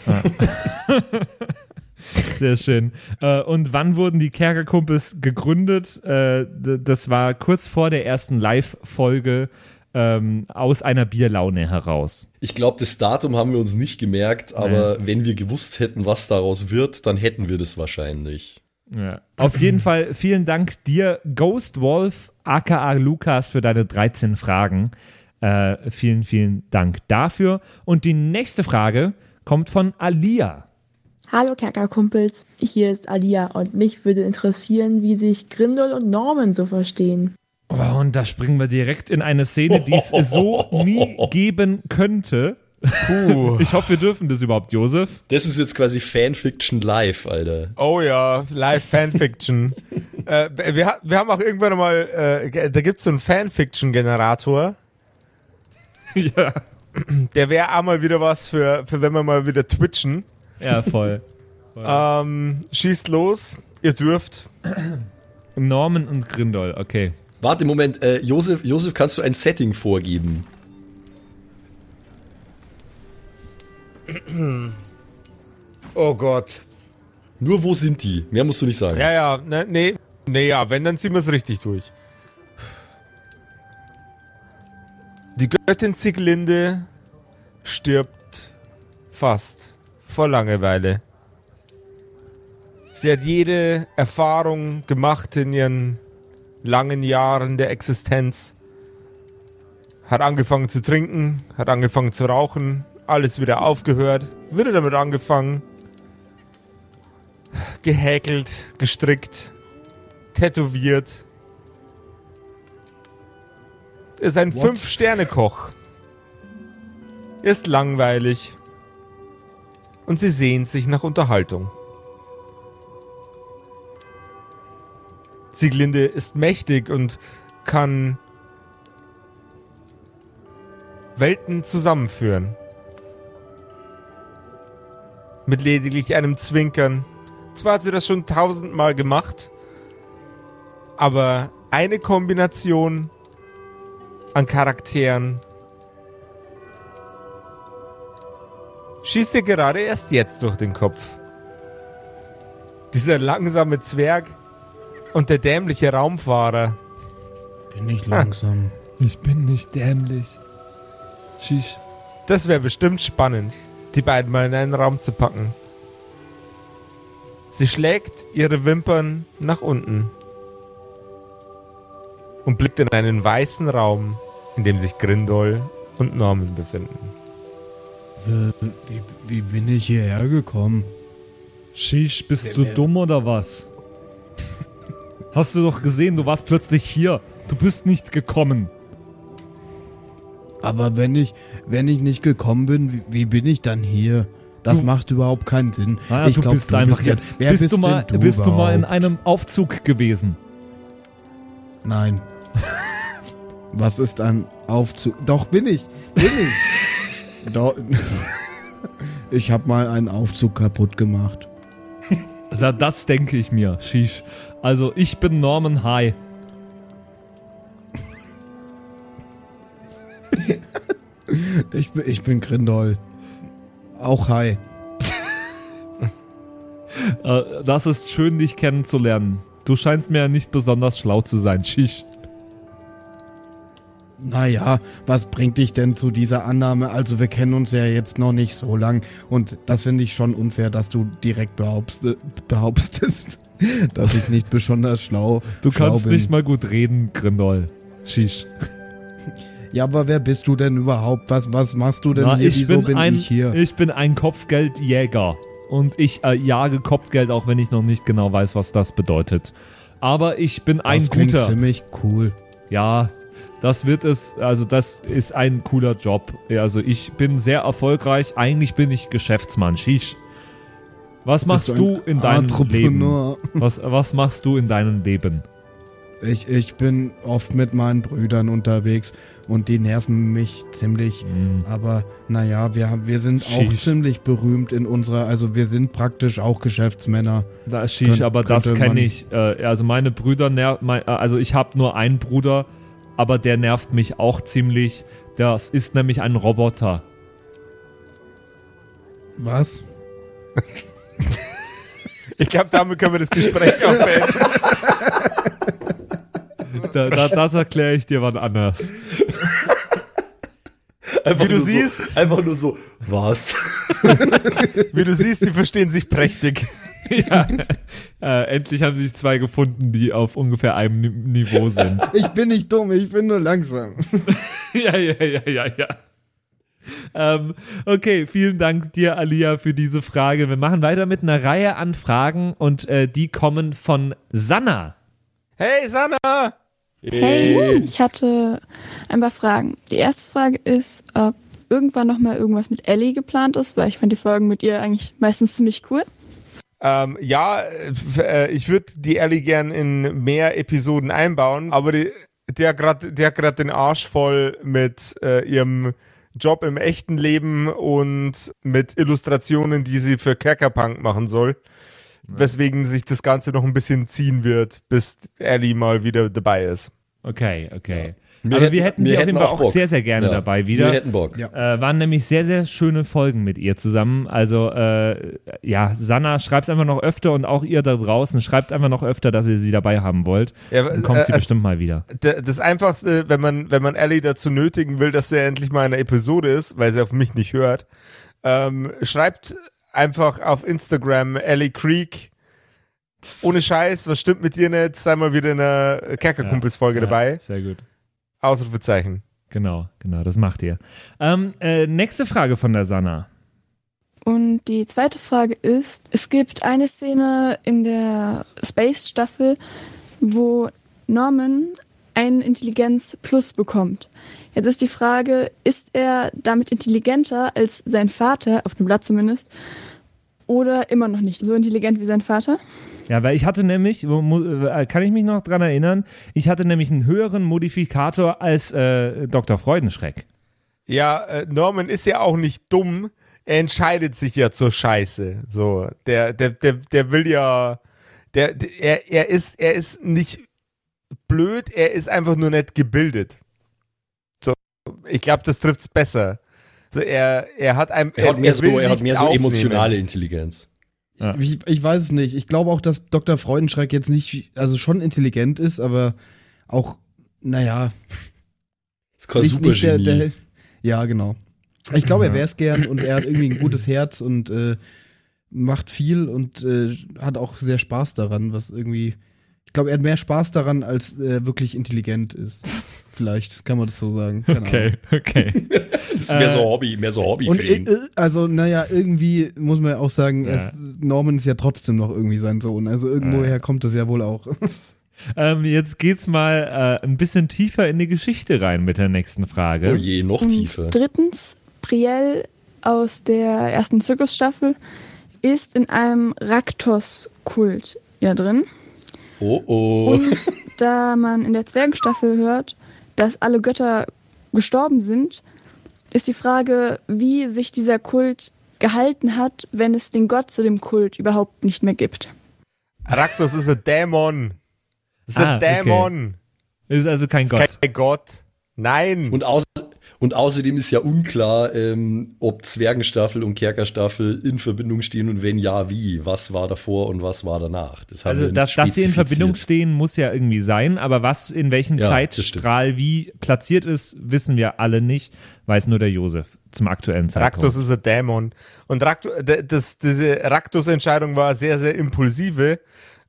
<laughs> Sehr schön. Äh, und wann wurden die Kerkerkumpels gegründet? Äh, das war kurz vor der ersten Live-Folge, äh, ähm, aus einer Bierlaune heraus. Ich glaube, das Datum haben wir uns nicht gemerkt, aber wenn wir gewusst hätten, was daraus wird, dann hätten wir das wahrscheinlich. Ja. Auf jeden Fall vielen Dank dir, Ghost Wolf, aka Lukas, für deine 13 Fragen. Äh, vielen, vielen Dank dafür. Und die nächste Frage kommt von Alia. Hallo Kerkerkumpels, hier ist Alia und mich würde interessieren, wie sich Grindel und Norman so verstehen. Oh, und da springen wir direkt in eine Szene, die es so nie <laughs> geben könnte. Puh. Ich hoffe, wir dürfen das überhaupt, Josef. Das ist jetzt quasi Fanfiction live, Alter. Oh ja, Live Fanfiction. <laughs> äh, wir, wir haben auch irgendwann mal, äh, da gibt es so einen Fanfiction-Generator. <laughs> ja. Der wäre auch mal wieder was für, für wenn wir mal wieder twitchen. Ja, voll. Ähm, schießt los, ihr dürft. Norman und Grindol, okay. Warte, Moment, äh, Josef, Josef, kannst du ein Setting vorgeben? Oh Gott. Nur wo sind die? Mehr musst du nicht sagen. Ja, ja, ne, nee, nee, ja, wenn, dann ziehen wir es richtig durch. Die Göttin Sieglinde stirbt fast vor Langeweile. Sie hat jede Erfahrung gemacht in ihren langen Jahren der Existenz. Hat angefangen zu trinken, hat angefangen zu rauchen, alles wieder aufgehört, wieder damit angefangen. Gehäkelt, gestrickt, tätowiert. Ist ein? Fünf-Sterne-Koch. Ist langweilig. Und sie sehnt sich nach Unterhaltung. Sieglinde ist mächtig und kann Welten zusammenführen. Mit lediglich einem Zwinkern. Zwar hat sie das schon tausendmal gemacht, aber eine Kombination an Charakteren schießt dir gerade erst jetzt durch den Kopf. Dieser langsame Zwerg und der dämliche Raumfahrer. Bin ich langsam. Ich bin nicht dämlich. Shish. Das wäre bestimmt spannend, die beiden mal in einen Raum zu packen. Sie schlägt ihre Wimpern nach unten und blickt in einen weißen Raum, in dem sich Grindol und Norman befinden. Wie, wie, wie bin ich hierher gekommen? Shish, bist du dumm oder was? <laughs> Hast du doch gesehen, du warst plötzlich hier. Du bist nicht gekommen. Aber wenn ich, wenn ich nicht gekommen bin, wie, wie bin ich dann hier? Das Du- macht überhaupt keinen Sinn. Naja, ich du glaub, bist einfach hier. Wer bist, bist, du mal, du bist du mal in einem Aufzug gewesen? Nein. Was ist ein Aufzug? Doch, bin ich. Bin ich. <laughs> Doch. Ich habe mal einen Aufzug kaputt gemacht. Da, das denke ich mir. Shish. Also, ich bin Norman High. <laughs> Ich, bin- ich bin Grindol. Auch hi. <laughs> Äh, das ist schön, dich kennenzulernen. Du scheinst mir ja nicht besonders schlau zu sein, Shish. Naja, was bringt dich denn zu dieser Annahme? Also wir kennen uns ja jetzt noch nicht so lang und das finde ich schon unfair, dass du direkt behauptst, behauptest, <laughs> dass ich nicht besonders schlau, Du schlau kannst bin. nicht mal gut reden, Grindol. Shish. Ja, aber wer bist du denn überhaupt? Was, was machst du denn Na, hier? ich, Wieso bin bin ein, ich hier? ich bin ein Kopfgeldjäger. Und ich äh, jage Kopfgeld, auch wenn ich noch nicht genau weiß, was das bedeutet. Aber ich bin ein das klingt guter. ziemlich cool. Ja, das wird es, also das ist ein cooler Job. Also ich bin sehr erfolgreich. Eigentlich bin ich Geschäftsmann. Shish. Was machst du du ein in deinem Leben? Was, was machst du in deinem Leben? Ich, ich bin oft mit meinen Brüdern unterwegs und die nerven mich ziemlich. Aber naja, wir, haben, wir sind auch Sheesh. ziemlich berühmt in unserer, also wir sind praktisch auch Geschäftsmänner. Da Shish, Könnt- aber das kenne ich. Äh, also meine Brüder nerven, mein, äh, also ich habe nur einen Bruder, aber der nervt mich auch ziemlich. Das ist nämlich ein Roboter. Was? <laughs> Ich glaube, damit können wir das Gespräch auch beenden. Da, da, das erkläre ich dir wann anders. Einfach Wie du nur siehst. So, einfach nur so, was? <laughs> Wie du siehst, die verstehen sich prächtig. <laughs> ja. Äh, endlich haben sich zwei gefunden, die auf ungefähr einem Ni- Niveau sind. <laughs> Ich bin nicht dumm, ich bin nur langsam. ja, ja, ja, ja, ja. Ähm, okay, vielen Dank dir, Alia, für diese Frage. Wir machen weiter mit einer Reihe an Fragen und äh, die kommen von Sanna. Hey, Sanna! Hey, ich hatte ein paar Fragen. Die erste Frage ist, ob irgendwann noch mal irgendwas mit Ellie geplant ist, weil ich fand die Folgen mit ihr eigentlich meistens ziemlich cool. Ähm, ja, äh, ich würde die Ellie gern in mehr Episoden einbauen, aber die, der gerade der grad den Arsch voll mit äh, ihrem Job im echten Leben und mit Illustrationen, die sie für Kerkerpunk machen soll. Weswegen sich das Ganze noch ein bisschen ziehen wird, bis Ellie mal wieder dabei ist. Okay, okay. Wir Aber hätten- wir hätten wir sie auf hätten jeden Fall auch auch sehr, sehr gerne Ja, dabei wieder. wir hätten Bock. Äh, waren nämlich sehr, sehr schöne Folgen mit ihr zusammen. Also, äh, ja, Sanna, schreibt einfach noch öfter und auch ihr da draußen, schreibt einfach noch öfter, dass ihr sie dabei haben wollt. Ja, Dann kommt sie äh, bestimmt mal wieder. Das Einfachste, wenn man, wenn man Ellie dazu nötigen will, dass sie endlich mal in einer Episode ist, weil sie auf mich nicht hört, ähm, schreibt einfach auf Instagram Ellie Creek. Ohne Scheiß, was stimmt mit dir nicht? Sei mal wieder in einer Kerkerkumpels-Folge Ja, dabei. Sehr gut. Ausrufezeichen. Genau, genau, das macht ihr. Ähm, äh, nächste Frage von der Sanna. Und die zweite Frage ist, es gibt eine Szene in der Space-Staffel, wo Norman einen Intelligenz Plus bekommt. Jetzt ist die Frage, ist er damit intelligenter als sein Vater, auf dem Blatt zumindest, oder immer noch nicht so intelligent wie sein Vater? Ja, weil ich hatte nämlich, äh, kann ich mich noch dran erinnern, ich hatte nämlich einen höheren Modifikator als äh, Dr. Freudenschreck. Ja, äh, Norman ist ja auch nicht dumm. Er entscheidet sich ja zur Scheiße. So, der, der, der, der will ja, der, der er, er ist, er ist nicht blöd, er ist einfach nur nicht gebildet. So, ich glaube, das trifft's besser. So, er, er hat einem, Er hat mehr so, er hat mehr so aufnehmen. emotionale Intelligenz. Ich, ich weiß es nicht. Ich glaube auch, dass Dr. Freudenschreck jetzt nicht, also schon intelligent ist, aber auch, naja. Ist kein Supergenie. ja, genau. Ich glaube, er wäre es gern und er hat irgendwie ein gutes Herz und äh, macht viel und äh, hat auch sehr Spaß daran, was irgendwie. Ich glaube, er hat mehr Spaß daran, als er wirklich intelligent ist. <laughs> Vielleicht kann man das so sagen. Keine Okay, Ahnung. okay. <laughs> Das ist mehr so Hobby, mehr so Hobby Und für ihn. äh, äh, also, naja, irgendwie muss man ja auch sagen, Ja. es, Norman ist ja trotzdem noch irgendwie sein Sohn. Also irgendwoher Ja. kommt das ja wohl auch. <laughs> Ähm, jetzt geht's mal äh, ein bisschen tiefer in die Geschichte rein mit der nächsten Frage. Oh je, noch Und tiefer. drittens, Brielle aus der ersten Zirkusstaffel ist in einem Raktos-Kult ja drin. Oh oh. Und <laughs> da man in der Zwergenstaffel hört, dass alle Götter gestorben sind, ist die Frage, wie sich dieser Kult gehalten hat, wenn es den Gott zu dem Kult überhaupt nicht mehr gibt. Raktos ist ein Dämon. Das ist Ah, ein okay. Dämon. Ist also kein Das Gott. ist kein Gott. Nein. Und, au und außerdem ist ja unklar, ähm, ob Zwergenstaffel und Kerkerstaffel in Verbindung stehen und wenn ja, wie. Was war davor und was war danach? Das haben Also, wir dass, dass sie in. Verbindung stehen, muss ja irgendwie sein, aber was in welchem Ja, Zeitstrahl wie platziert ist, wissen wir alle nicht, weiß nur der Josef zum aktuellen Zeitpunkt. Raktos ist ein Dämon. Und Raktos, das, diese Raktos-Entscheidung war sehr, sehr impulsive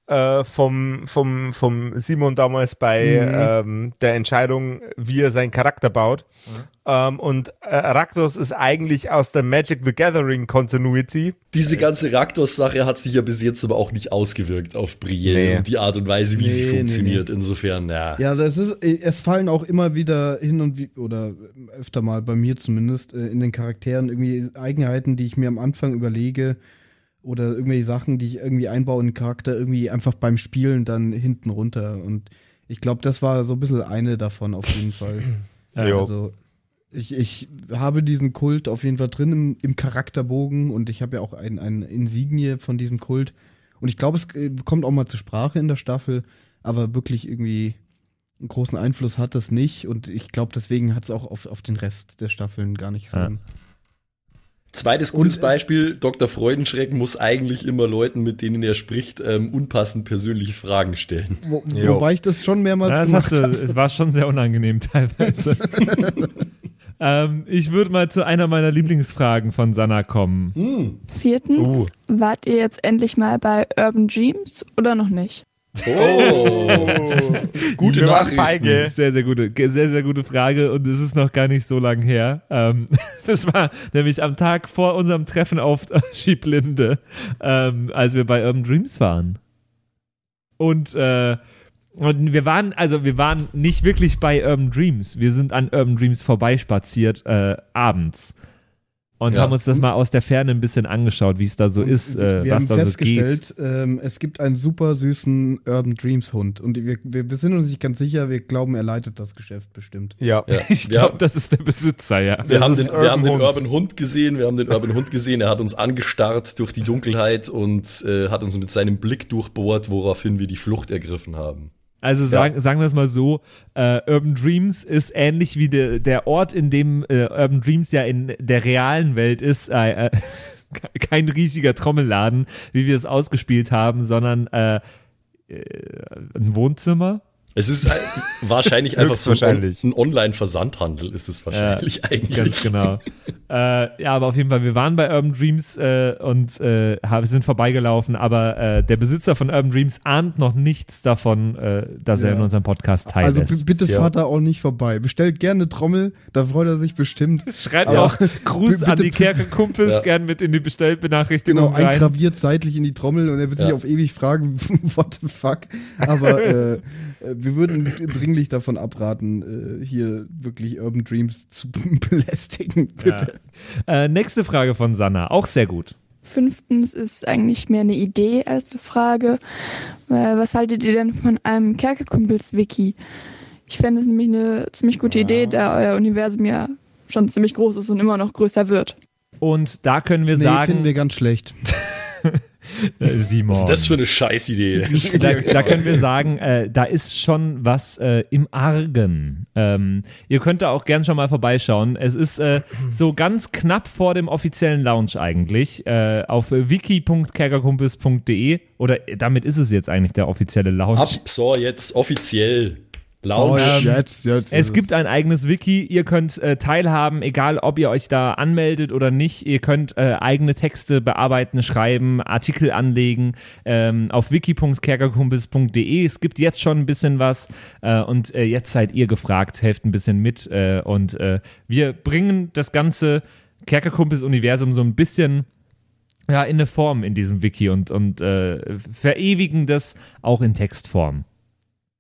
äh, vom, vom, vom Simon damals bei Mhm. ähm, der Entscheidung, wie er seinen Charakter baut. Ähm, und äh, Raktos ist eigentlich aus der Magic the Gathering Continuity. Diese ganze Raktos-Sache hat sich ja bis jetzt aber auch nicht ausgewirkt auf Brielle Nee. und die Art und Weise, wie sie Nee, nee, funktioniert. Insofern, ja. Ja, das ist, es fallen auch immer wieder hin und wie, oder öfter mal bei mir zumindest, äh, in den Charakteren irgendwie Eigenheiten, die ich mir am Anfang überlege oder irgendwelche Sachen, die ich irgendwie einbaue in den Charakter, irgendwie einfach beim Spielen dann hinten runter. Und ich glaube, das war so ein bisschen eine davon auf jeden Fall. <clears throat> Ja. Jo. Also, ich, ich habe diesen Kult auf jeden Fall drin im, im Charakterbogen und ich habe ja auch ein, ein Insignie von diesem Kult. Und ich glaube, es äh, kommt auch mal zur Sprache in der Staffel, aber wirklich irgendwie einen großen Einfluss hat es nicht. Und ich glaube, deswegen hat es auch auf, auf den Rest der Staffeln gar nicht so. Ja. einen- Zweites gutes Beispiel, Dr. Freudenschreck muss eigentlich immer Leuten, mit denen er spricht, ähm, unpassend persönliche Fragen stellen. Wo, wobei ich das schon mehrmals Ja, das gemacht hast du, habe. es war schon sehr unangenehm <laughs> teilweise. <laughs> Ähm, ich würde mal zu einer meiner Lieblingsfragen von Sanna kommen. Viertens, Oh. wart ihr jetzt endlich mal bei Urban Dreams oder noch nicht? Oh, <laughs> gute feige. Sehr, sehr gute, sehr, sehr gute Frage und es ist noch gar nicht so lang her. Ähm, <laughs> das war nämlich am Tag vor unserem Treffen auf <laughs> Schiblinde, ähm, als wir bei Urban Dreams waren. Und, äh, und wir waren, also wir waren nicht wirklich bei Urban Dreams. Wir sind an Urban Dreams vorbeispaziert äh, abends. Und Ja. haben uns das mal aus der Ferne ein bisschen angeschaut, wie es da so ist, äh, wir was haben da so geht. festgestellt, ähm, es gibt einen super süßen Urban Dreams Hund und wir, wir, wir sind uns nicht ganz sicher, wir glauben, er leitet das Geschäft bestimmt. Ja. <laughs> Ich glaube, das ist der Besitzer, ja. Wir, haben den, wir haben den Urban Hund. Urban Hund gesehen, wir haben den Urban Hund gesehen, er hat uns angestarrt durch die Dunkelheit und äh, hat uns mit seinem Blick durchbohrt, woraufhin wir die Flucht ergriffen haben. Also sagen, sagen wir es mal so, äh, Urban Dreams ist ähnlich wie der, der Ort, in dem äh, Urban Dreams ja in der realen Welt ist. Äh, äh, <laughs> kein riesiger Trommelladen, wie wir es ausgespielt haben, sondern äh, äh, ein Wohnzimmer. Es ist ein- wahrscheinlich einfach so ein, ein Online-Versandhandel ist es wahrscheinlich Ja, eigentlich. Ganz genau. <laughs> äh, ja, aber auf jeden Fall, wir waren bei Urban Dreams äh, und äh, sind vorbeigelaufen, aber äh, der Besitzer von Urban Dreams ahnt noch nichts davon, äh, dass er Ja. in unserem Podcast teil Also ist. bitte Ja. fahrt da auch nicht vorbei. Bestellt gerne eine Trommel, da freut er sich bestimmt. <laughs> Schreibt Aber auch Gruß bitte- an die Kerkerkumpels Ja. gern mit in die Bestellbenachrichtigung Genau, rein. eingraviert seitlich in die Trommel und er wird sich auf ewig fragen, <laughs> what the fuck. Aber äh, wir würden dringlich davon abraten, äh, hier wirklich Urban Dreams zu <laughs> belästigen. Bitte. Ja. Äh, nächste Frage von Sanna, auch sehr gut. Fünftens ist eigentlich mehr eine Idee als eine Frage. Äh, was haltet ihr denn von einem Kerkerkumpels-Wiki? Ich fände es nämlich eine ziemlich gute Idee, da euer Universum ja schon ziemlich groß ist und immer noch größer wird. Und da können wir Nee, sagen, finden wir ganz schlecht. <laughs> äh, Simon. Was ist das für eine Scheißidee? <laughs> da, da können wir sagen, äh, da ist schon was äh, im Argen. Ähm, ihr könnt da auch gern schon mal vorbeischauen. Es ist äh, so ganz knapp vor dem offiziellen Launch eigentlich äh, auf wiki.kerkerkumpels.de oder äh, damit ist es jetzt eigentlich der offizielle Launch. Ab, so, jetzt offiziell. Launch. Oh, jetzt, jetzt Es gibt ein eigenes Wiki. Ihr könnt äh, teilhaben, egal ob ihr euch da anmeldet oder nicht. Ihr könnt äh, eigene Texte bearbeiten, schreiben, Artikel anlegen ähm, auf wiki.kerkerkumpels.de. Es gibt jetzt schon ein bisschen was äh, und äh, jetzt seid ihr gefragt. Helft ein bisschen mit äh, und äh, wir bringen das ganze Kerkerkumpels-Universum so ein bisschen ja, in eine Form in diesem Wiki und, und äh, verewigen das auch in Textform.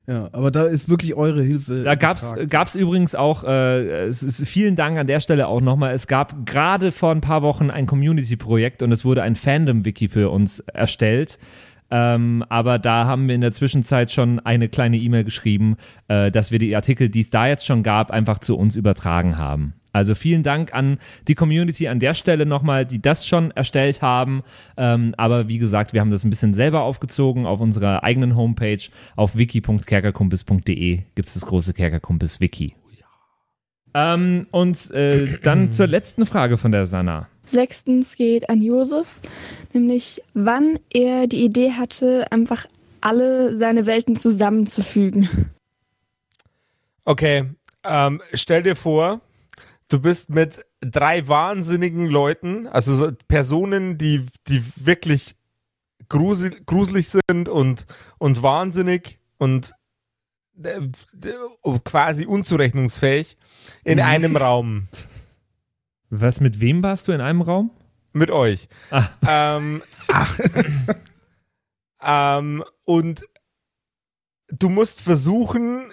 Ja, aber da ist wirklich eure Hilfe. Da gab's gefragt. gab's übrigens auch, äh, es ist, vielen Dank an der Stelle auch nochmal, es gab gerade vor ein paar Wochen ein Community-Projekt und es wurde ein Fandom-Wiki für uns erstellt. Ähm, aber da haben wir in der Zwischenzeit schon eine kleine E-Mail geschrieben, äh, dass wir die Artikel, die es da jetzt schon gab, einfach zu uns übertragen haben. Also vielen Dank an die Community an der Stelle nochmal, die das schon erstellt haben. Ähm, aber wie gesagt, wir haben das ein bisschen selber aufgezogen auf unserer eigenen Homepage. Auf wiki.kerkerkumpels.de gibt es das große Kerkerkumpels-Wiki. Ähm, und äh, dann <clears throat> zur letzten Frage von der Sanna. Sechstens geht an Josef, nämlich wann er die Idee hatte, einfach alle seine Welten zusammenzufügen. Okay, ähm, stell dir vor, du bist mit drei wahnsinnigen Leuten, also so Personen, die, die wirklich grusel, gruselig sind und, und wahnsinnig und äh, quasi unzurechnungsfähig in einem Raum Was, mit wem warst du in einem Raum? mit euch. Ah. Ähm, ach. <laughs> ähm, und du musst versuchen,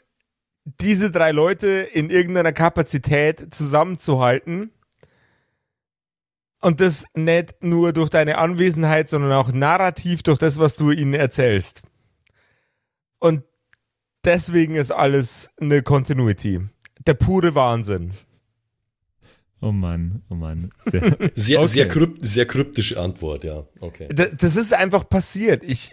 diese drei Leute in irgendeiner Kapazität zusammenzuhalten. Und das nicht nur durch deine Anwesenheit, sondern auch narrativ durch das, was du ihnen erzählst. Und deswegen ist alles eine Continuity. Der pure Wahnsinn. Oh Mann, oh Mann. Sehr, Sehr, Okay. sehr, krypt, sehr kryptische Antwort, ja. Okay. D das ist einfach passiert. Ich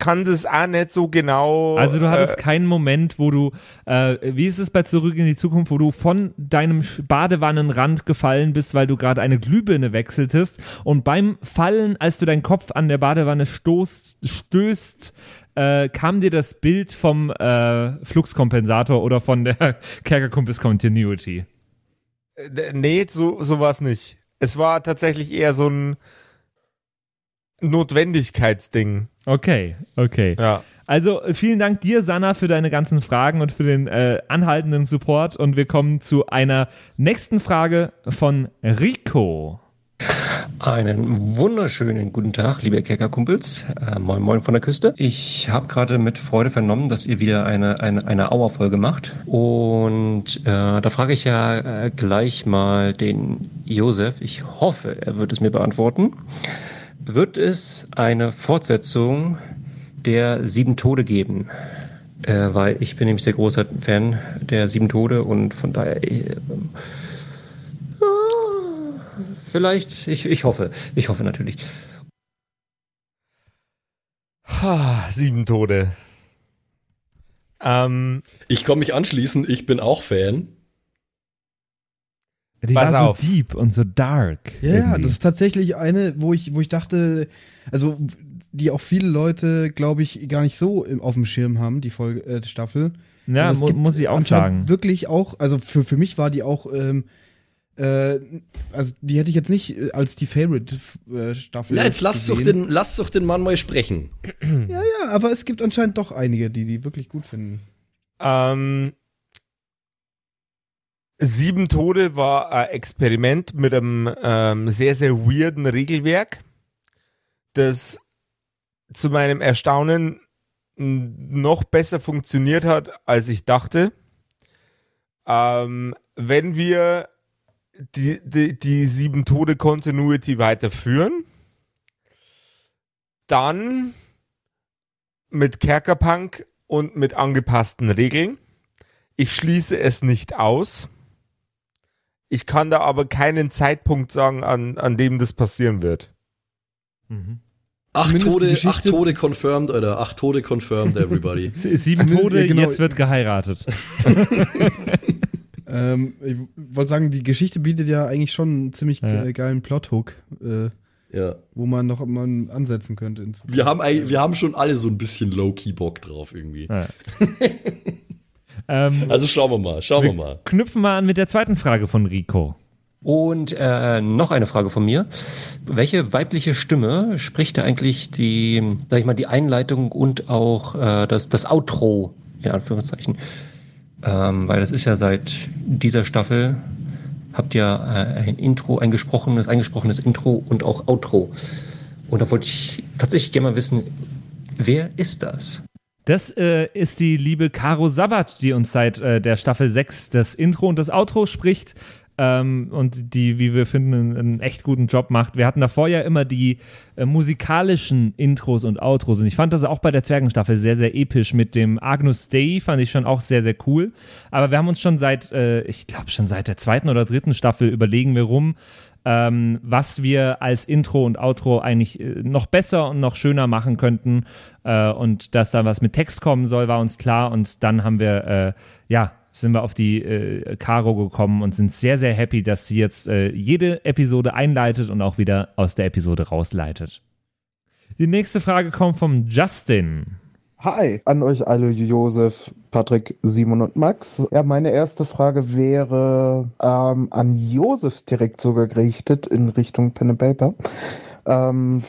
kann das auch nicht so genau. Also du hattest äh, keinen Moment, wo du, äh, wie ist es bei Zurück in die Zukunft, wo du von deinem Badewannenrand gefallen bist, weil du gerade eine Glühbirne wechseltest und beim Fallen, als du deinen Kopf an der Badewanne stoßt, stößt, äh, kam dir das Bild vom äh, Fluxkompensator oder von der <laughs> Kerkerkumpels Continuity. Äh, Nee, so, so war es nicht. Es war tatsächlich eher so ein Notwendigkeitsding. Okay, okay. Ja. Also äh, vielen Dank dir, Sanna, für deine ganzen Fragen und für den äh, anhaltenden Support. Und wir kommen zu einer nächsten Frage von Rico. Einen wunderschönen guten Tag, liebe Kerkerkumpels. Äh, moin Moin von der Küste. Ich habe gerade mit Freude vernommen, dass ihr wieder eine, eine, eine Auerfolge macht. Und äh, da frage ich ja äh, gleich mal den Josef. Ich hoffe, er wird es mir beantworten. Wird es eine Fortsetzung der Sieben Tode geben? Äh, weil ich bin nämlich sehr großer Fan der Sieben Tode und von daher... Äh, Vielleicht, ich, ich hoffe, ich hoffe natürlich. Ha, sieben Tode. Ähm, ich komme mich anschließen, ich bin auch Fan. Die Pass war so auf. deep und so dark. Ja, ja, irgendwie. das ist tatsächlich eine, wo ich, wo ich dachte, also die auch viele Leute, glaube ich, gar nicht so auf dem Schirm haben, die Folge, äh, Staffel. Ja, Also mu- muss ich auch sagen. Wirklich auch, also für, für mich war die auch, ähm, äh, also die hätte ich jetzt nicht äh, als die Favorite-Staffel. Ja, jetzt lass doch, den, lass doch den Mann mal sprechen. Ja, ja, aber es gibt anscheinend doch einige, die die wirklich gut finden. Ähm, Sieben Tode war ein Experiment mit einem ähm, sehr, sehr weirden Regelwerk, das zu meinem Erstaunen noch besser funktioniert hat, als ich dachte. Ähm, wenn wir die, die, die Sieben Tode Continuity weiterführen, dann mit Kerkerpunk und mit angepassten Regeln. Ich schließe es nicht aus. Ich kann da aber keinen Zeitpunkt sagen, an, an dem das passieren wird. Acht Zumindest die Tode, acht Tode confirmed, Alter. Acht Tode confirmed, everybody. <laughs> Sie- Sieben Tode, genau. jetzt wird geheiratet. <laughs> Ähm, ich wollte sagen, die Geschichte bietet ja eigentlich schon einen ziemlich Ja. ge- geilen Plothook, äh, ja. wo man noch mal ansetzen könnte. Wir haben, wir haben schon alle so ein bisschen low-key Bock drauf irgendwie. Ja. <laughs> ähm, Also schauen wir mal, schauen wir mal. knüpfen wir an mit der zweiten Frage von Rico. Und äh, noch eine Frage von mir. Welche weibliche Stimme spricht da eigentlich die, sag ich mal, die Einleitung und auch äh, das, das Outro, in Anführungszeichen? Ähm, weil das ist ja seit dieser Staffel, habt ihr äh, ein Intro, ein gesprochenes, eingesprochenes Intro und auch Outro. Und da wollte ich tatsächlich gerne mal wissen, wer ist das? Das äh, ist die liebe Caro Sabat, die uns seit äh, der Staffel 6 das Intro und das Outro spricht ähm, und die, wie wir finden, einen, echt guten Job macht. Wir hatten davor ja immer die äh, musikalischen Intros und Outros und ich fand das auch bei der Zwergenstaffel sehr, sehr episch. Mit dem Agnus Dei fand ich schon auch sehr, sehr cool. Aber wir haben uns schon seit, äh, ich glaube schon seit der zweiten oder dritten Staffel überlegen wir rum, ähm, was wir als Intro und Outro eigentlich äh, noch besser und noch schöner machen könnten. Äh, und dass da was mit Text kommen soll, war uns klar. Und dann haben wir, äh, ja, sind wir auf die äh, Caro gekommen und sind sehr, sehr happy, dass sie jetzt äh, jede Episode einleitet und auch wieder aus der Episode rausleitet. Die nächste Frage kommt vom Justin. Hi, an euch alle, Josef, Patrick, Simon und Max. Ja, meine erste Frage wäre ähm, an Josef direkt sogar gerichtet in Richtung Pen and Paper. Ähm,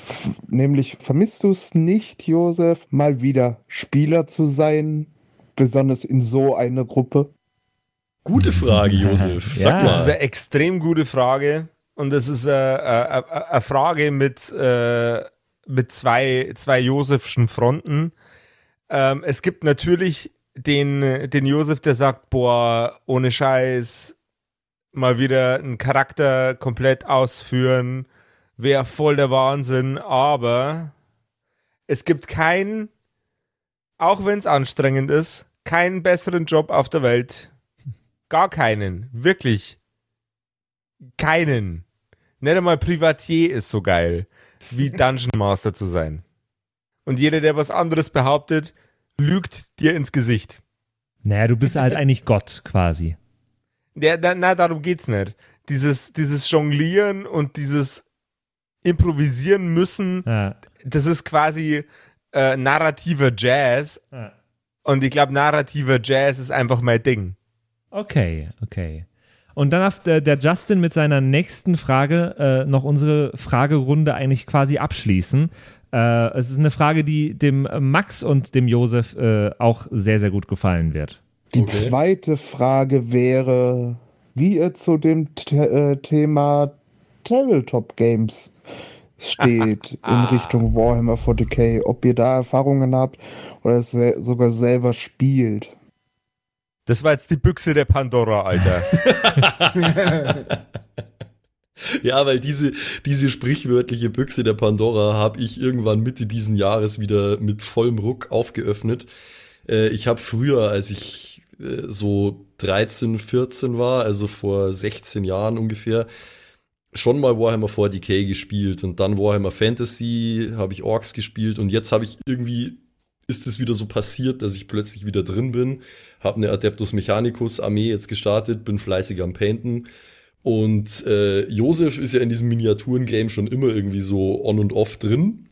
nämlich, vermisst du es nicht, Josef, mal wieder Spieler zu sein, besonders in so einer Gruppe? Gute Frage, Josef. <laughs> Sag Das ist mal. eine extrem gute Frage. Und das ist äh, äh, äh, eine Frage mit, äh, mit zwei, zwei Josefschen Fronten. Ähm, es gibt natürlich den, den Josef, der sagt, boah, ohne Scheiß, mal wieder einen Charakter komplett ausführen, wäre voll der Wahnsinn. Aber es gibt keinen, auch wenn es anstrengend ist, keinen besseren Job auf der Welt. Gar keinen. Wirklich. Keinen. Nicht einmal Privatier ist so geil, wie Dungeon Master zu sein. Und jeder, der was anderes behauptet, lügt dir ins Gesicht. Naja, du bist halt <laughs> eigentlich Gott quasi. Na, na, darum geht's nicht. Dieses, dieses Jonglieren und dieses Improvisieren müssen, Ja. das ist quasi äh, narrativer Jazz. Ja. Und ich glaube, narrativer Jazz ist einfach mein Ding. Okay, okay. Und dann darf der, der Justin mit seiner nächsten Frage äh, noch unsere Fragerunde eigentlich quasi abschließen. Äh, es ist eine Frage, die dem Max und dem Josef äh, auch sehr, sehr gut gefallen wird. Die zweite Frage wäre, wie ihr zu dem T äh, Thema Tabletop Games steht <laughs> in Richtung Warhammer 40k, ob ihr da Erfahrungen habt oder es se sogar selber spielt. Das war jetzt die Büchse der Pandora, Alter. <laughs> <laughs> Ja, weil diese, diese sprichwörtliche Büchse der Pandora habe ich irgendwann Mitte diesen Jahres wieder mit vollem Ruck aufgeöffnet. Äh, ich habe früher, als ich äh, so 13, 14 war, also vor 16 Jahren ungefähr, schon mal Warhammer 40k gespielt. Und dann Warhammer Fantasy habe ich Orks gespielt. Und jetzt habe ich irgendwie ist es wieder so passiert, dass ich plötzlich wieder drin bin, habe eine Adeptus Mechanicus Armee jetzt gestartet, bin fleißig am Painten und äh, Josef ist ja in diesem Miniaturen-Game schon immer irgendwie so on und off drin,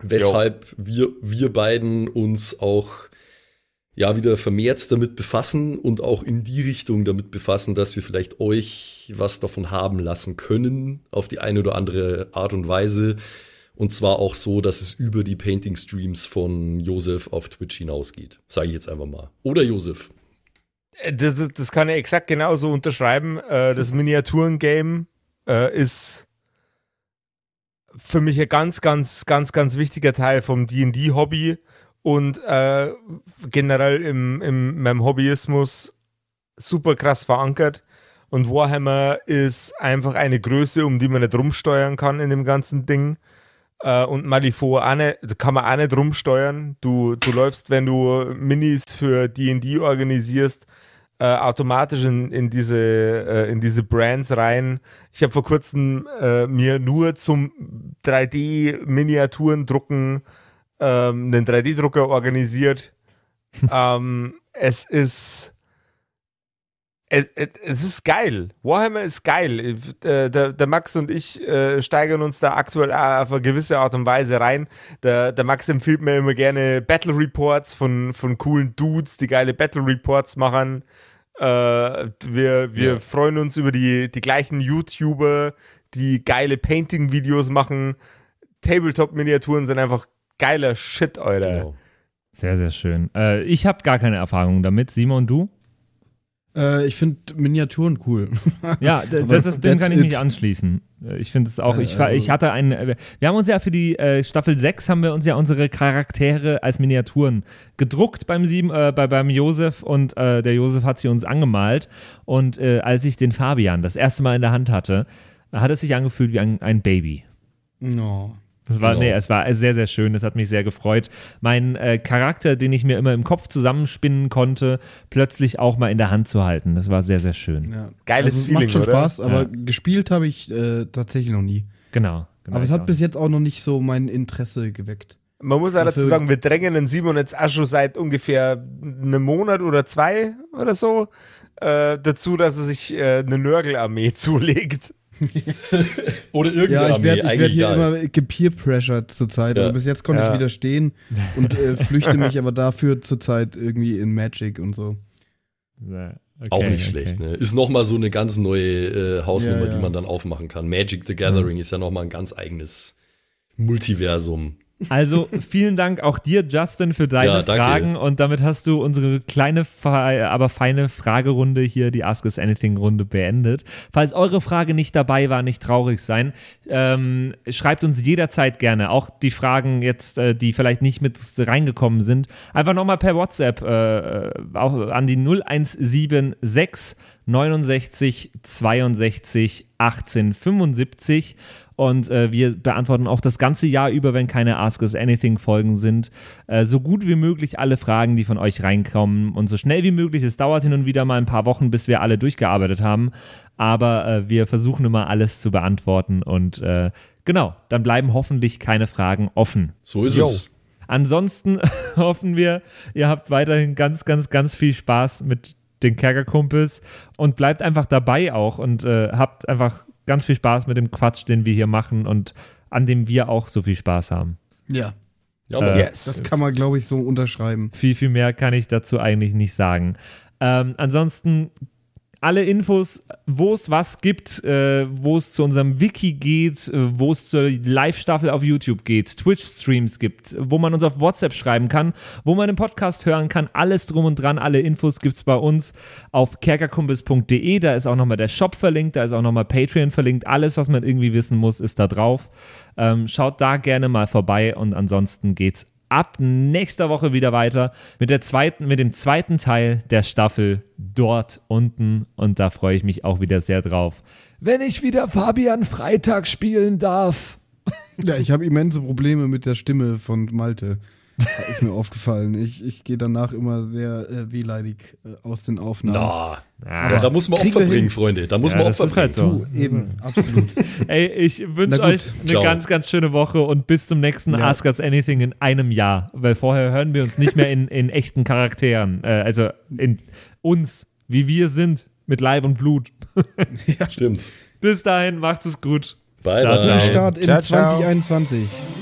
weshalb wir, wir beiden uns auch ja wieder vermehrt damit befassen und auch in die Richtung damit befassen, dass wir vielleicht euch was davon haben lassen können, auf die eine oder andere Art und Weise. Und zwar auch so, dass es über die Painting-Streams von Josef auf Twitch hinausgeht. Sage ich jetzt einfach mal. Oder Josef. Das, das- kann ich exakt genauso unterschreiben. Äh, Das Miniaturen-Game äh, ist für mich ein ganz, ganz, ganz, ganz wichtiger Teil vom D&D-Hobby und äh, generell im, im meinem Hobbyismus super krass verankert. Und Warhammer ist einfach eine Größe, um die man nicht rumsteuern kann in dem ganzen Ding. Äh, und Malifaux auch nicht, kann man auch nicht rumsteuern. Du, du läufst, wenn du Minis für D&D organisierst, äh, automatisch in, in, diese, äh, in diese Brands rein. Ich habe vor kurzem äh, mir nur zum 3D-Miniaturen drucken ähm, einen 3D-Drucker organisiert. <laughs> ähm, es ist es, ist geil. Warhammer ist geil. Äh, Der, der Max und ich äh, steigern uns da aktuell auf eine gewisse Art und Weise rein. Der, der Max empfiehlt mir immer gerne Battle Reports von, von coolen Dudes, die geile Battle Reports machen. Äh, wir wir Ja. freuen uns über die, die gleichen YouTuber, die geile Painting-Videos machen. Tabletop-Miniaturen sind einfach geiler Shit, Alter. Sehr, sehr schön. Äh, ich habe gar keine Erfahrung damit. Simon, du? Äh, ich finde Miniaturen cool. Ja, <laughs> das ist, dem kann ich mich anschließen. Äh, Ich finde es auch, ich, Äh, ich also- hatte einen, äh, wir haben uns ja für die äh, Staffel 6 haben wir uns ja unsere Charaktere als Miniaturen gedruckt beim sieben, äh, bei, beim Josef und äh, der Josef hat sie uns angemalt und äh, als ich den Fabian das erste Mal in der Hand hatte, hat es sich angefühlt wie ein, ein Baby. No. Es war, Genau. nee, es war sehr, sehr schön. Es hat mich sehr gefreut. Mein äh, Charakter, den ich mir immer im Kopf zusammenspinnen konnte, plötzlich auch mal in der Hand zu halten. Das war sehr, sehr schön. Ja. Geiles also, es Feeling, macht schon oder? Spaß, aber Ja. gespielt habe ich äh, tatsächlich noch nie. Genau. genau aber es hat bis jetzt auch noch nicht so mein Interesse geweckt. Man muss auch dazu sagen, wir drängen den Simon jetzt auch schon seit ungefähr einem Monat oder zwei oder so äh, dazu, dass er sich äh, eine Nörgelarmee <laughs> zulegt. <laughs> Oder irgendeine Ja, ich Armee, werde ich werd eigentlich hier immer gepeer-pressured zurzeit. Ja. Aber bis jetzt konnte Ja. ich widerstehen <laughs> und äh, flüchte mich aber dafür zurzeit irgendwie in Magic und so. Okay, Auch nicht okay. schlecht, ne? Ist nochmal so eine ganz neue äh, Hausnummer, Ja, ja. die man dann aufmachen kann. Magic the Gathering ist ja nochmal ein ganz eigenes Multiversum. Also vielen Dank auch dir, Justin, für deine Ja. Fragen. Und damit hast du unsere kleine, aber feine Fragerunde hier, die Ask Us Anything Runde beendet. Falls eure Frage nicht dabei war, nicht traurig sein. Ähm, schreibt uns jederzeit gerne, auch die Fragen jetzt, äh, die vielleicht nicht mit reingekommen sind, einfach nochmal per WhatsApp äh, auch an die 0176 69 62 18 75 und äh, wir beantworten auch das ganze Jahr über, wenn keine Ask Us Anything Folgen sind, äh, so gut wie möglich alle Fragen, die von euch reinkommen und so schnell wie möglich. Es dauert hin und wieder mal ein paar Wochen, bis wir alle durchgearbeitet haben, aber äh, wir versuchen immer alles zu beantworten und äh, genau, dann bleiben hoffentlich keine Fragen offen. So ist Jo. es. Ansonsten <laughs> hoffen wir, ihr habt weiterhin ganz, ganz, ganz viel Spaß mit den Kerkerkumpels und bleibt einfach dabei auch und äh, habt einfach ganz viel Spaß mit dem Quatsch, den wir hier machen und an dem wir auch so viel Spaß haben. Ja. Ja, Äh, Yes. Das kann man, glaube ich, so unterschreiben. Viel, viel mehr kann ich dazu eigentlich nicht sagen. Ähm, ansonsten alle Infos, wo es was gibt, äh, wo es zu unserem Wiki geht, äh, wo es zur Live-Staffel auf YouTube geht, Twitch-Streams gibt, wo man uns auf WhatsApp schreiben kann, wo man einen Podcast hören kann, alles drum und dran, alle Infos gibt es bei uns auf kerkerkumpels.de, da ist auch nochmal der Shop verlinkt, da ist auch nochmal Patreon verlinkt, alles, was man irgendwie wissen muss, ist da drauf. Ähm, schaut da gerne mal vorbei und ansonsten geht's ab nächster Woche wieder weiter mit, der zweiten, mit dem zweiten Teil der Staffel dort unten. Und da freue ich mich auch wieder sehr drauf. Wenn ich wieder Fabian Freitag spielen darf. Ja, ich habe immense Probleme mit der Stimme von Malte. <laughs> Ist mir aufgefallen. Ich, ich gehe danach immer sehr äh, wehleidig äh, aus den Aufnahmen. Na, ja, da muss man Opfer bringen, hin. Freunde. Da muss Ja, man das Opfer ist halt bringen. so. Du, eben, <laughs> absolut. Ey, ich wünsche euch eine Ciao. ganz, ganz schöne Woche und bis zum nächsten Ja. Ask Us Anything in einem Jahr. Weil vorher hören wir uns nicht mehr in, in echten Charakteren. Äh, also in uns, wie wir sind, mit Leib und Blut. <laughs> Stimmt. Bis dahin, macht es gut. Bye, Ciao, bye. ciao. Start in Ciao, ciao. 2021.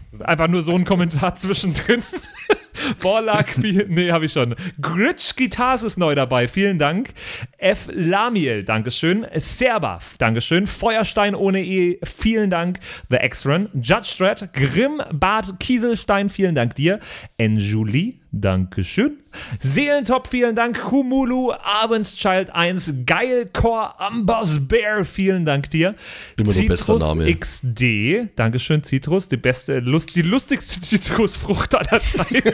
einfach nur so ein Kommentar <laughs> zwischendrin. Borlak, nee, habe ich schon. Gritsch Guitars ist neu dabei, vielen Dank. F. Lamiel, Dankeschön. Serbaf, Dankeschön. Feuerstein ohne E, vielen Dank. The X-Run, Judge Dredd, Grimm, Bart Kieselstein, vielen Dank dir. Enjulie, Dankeschön. Seelentop, vielen Dank. Kumulu, Abendschild 1, Geilcore, Amboss Bear, vielen Dank dir. Immer noch bester Citrus Name. XD, Dankeschön, Citrus, die beste, Lust, die lustigste <laughs> Zitrusfrucht aller Zeiten.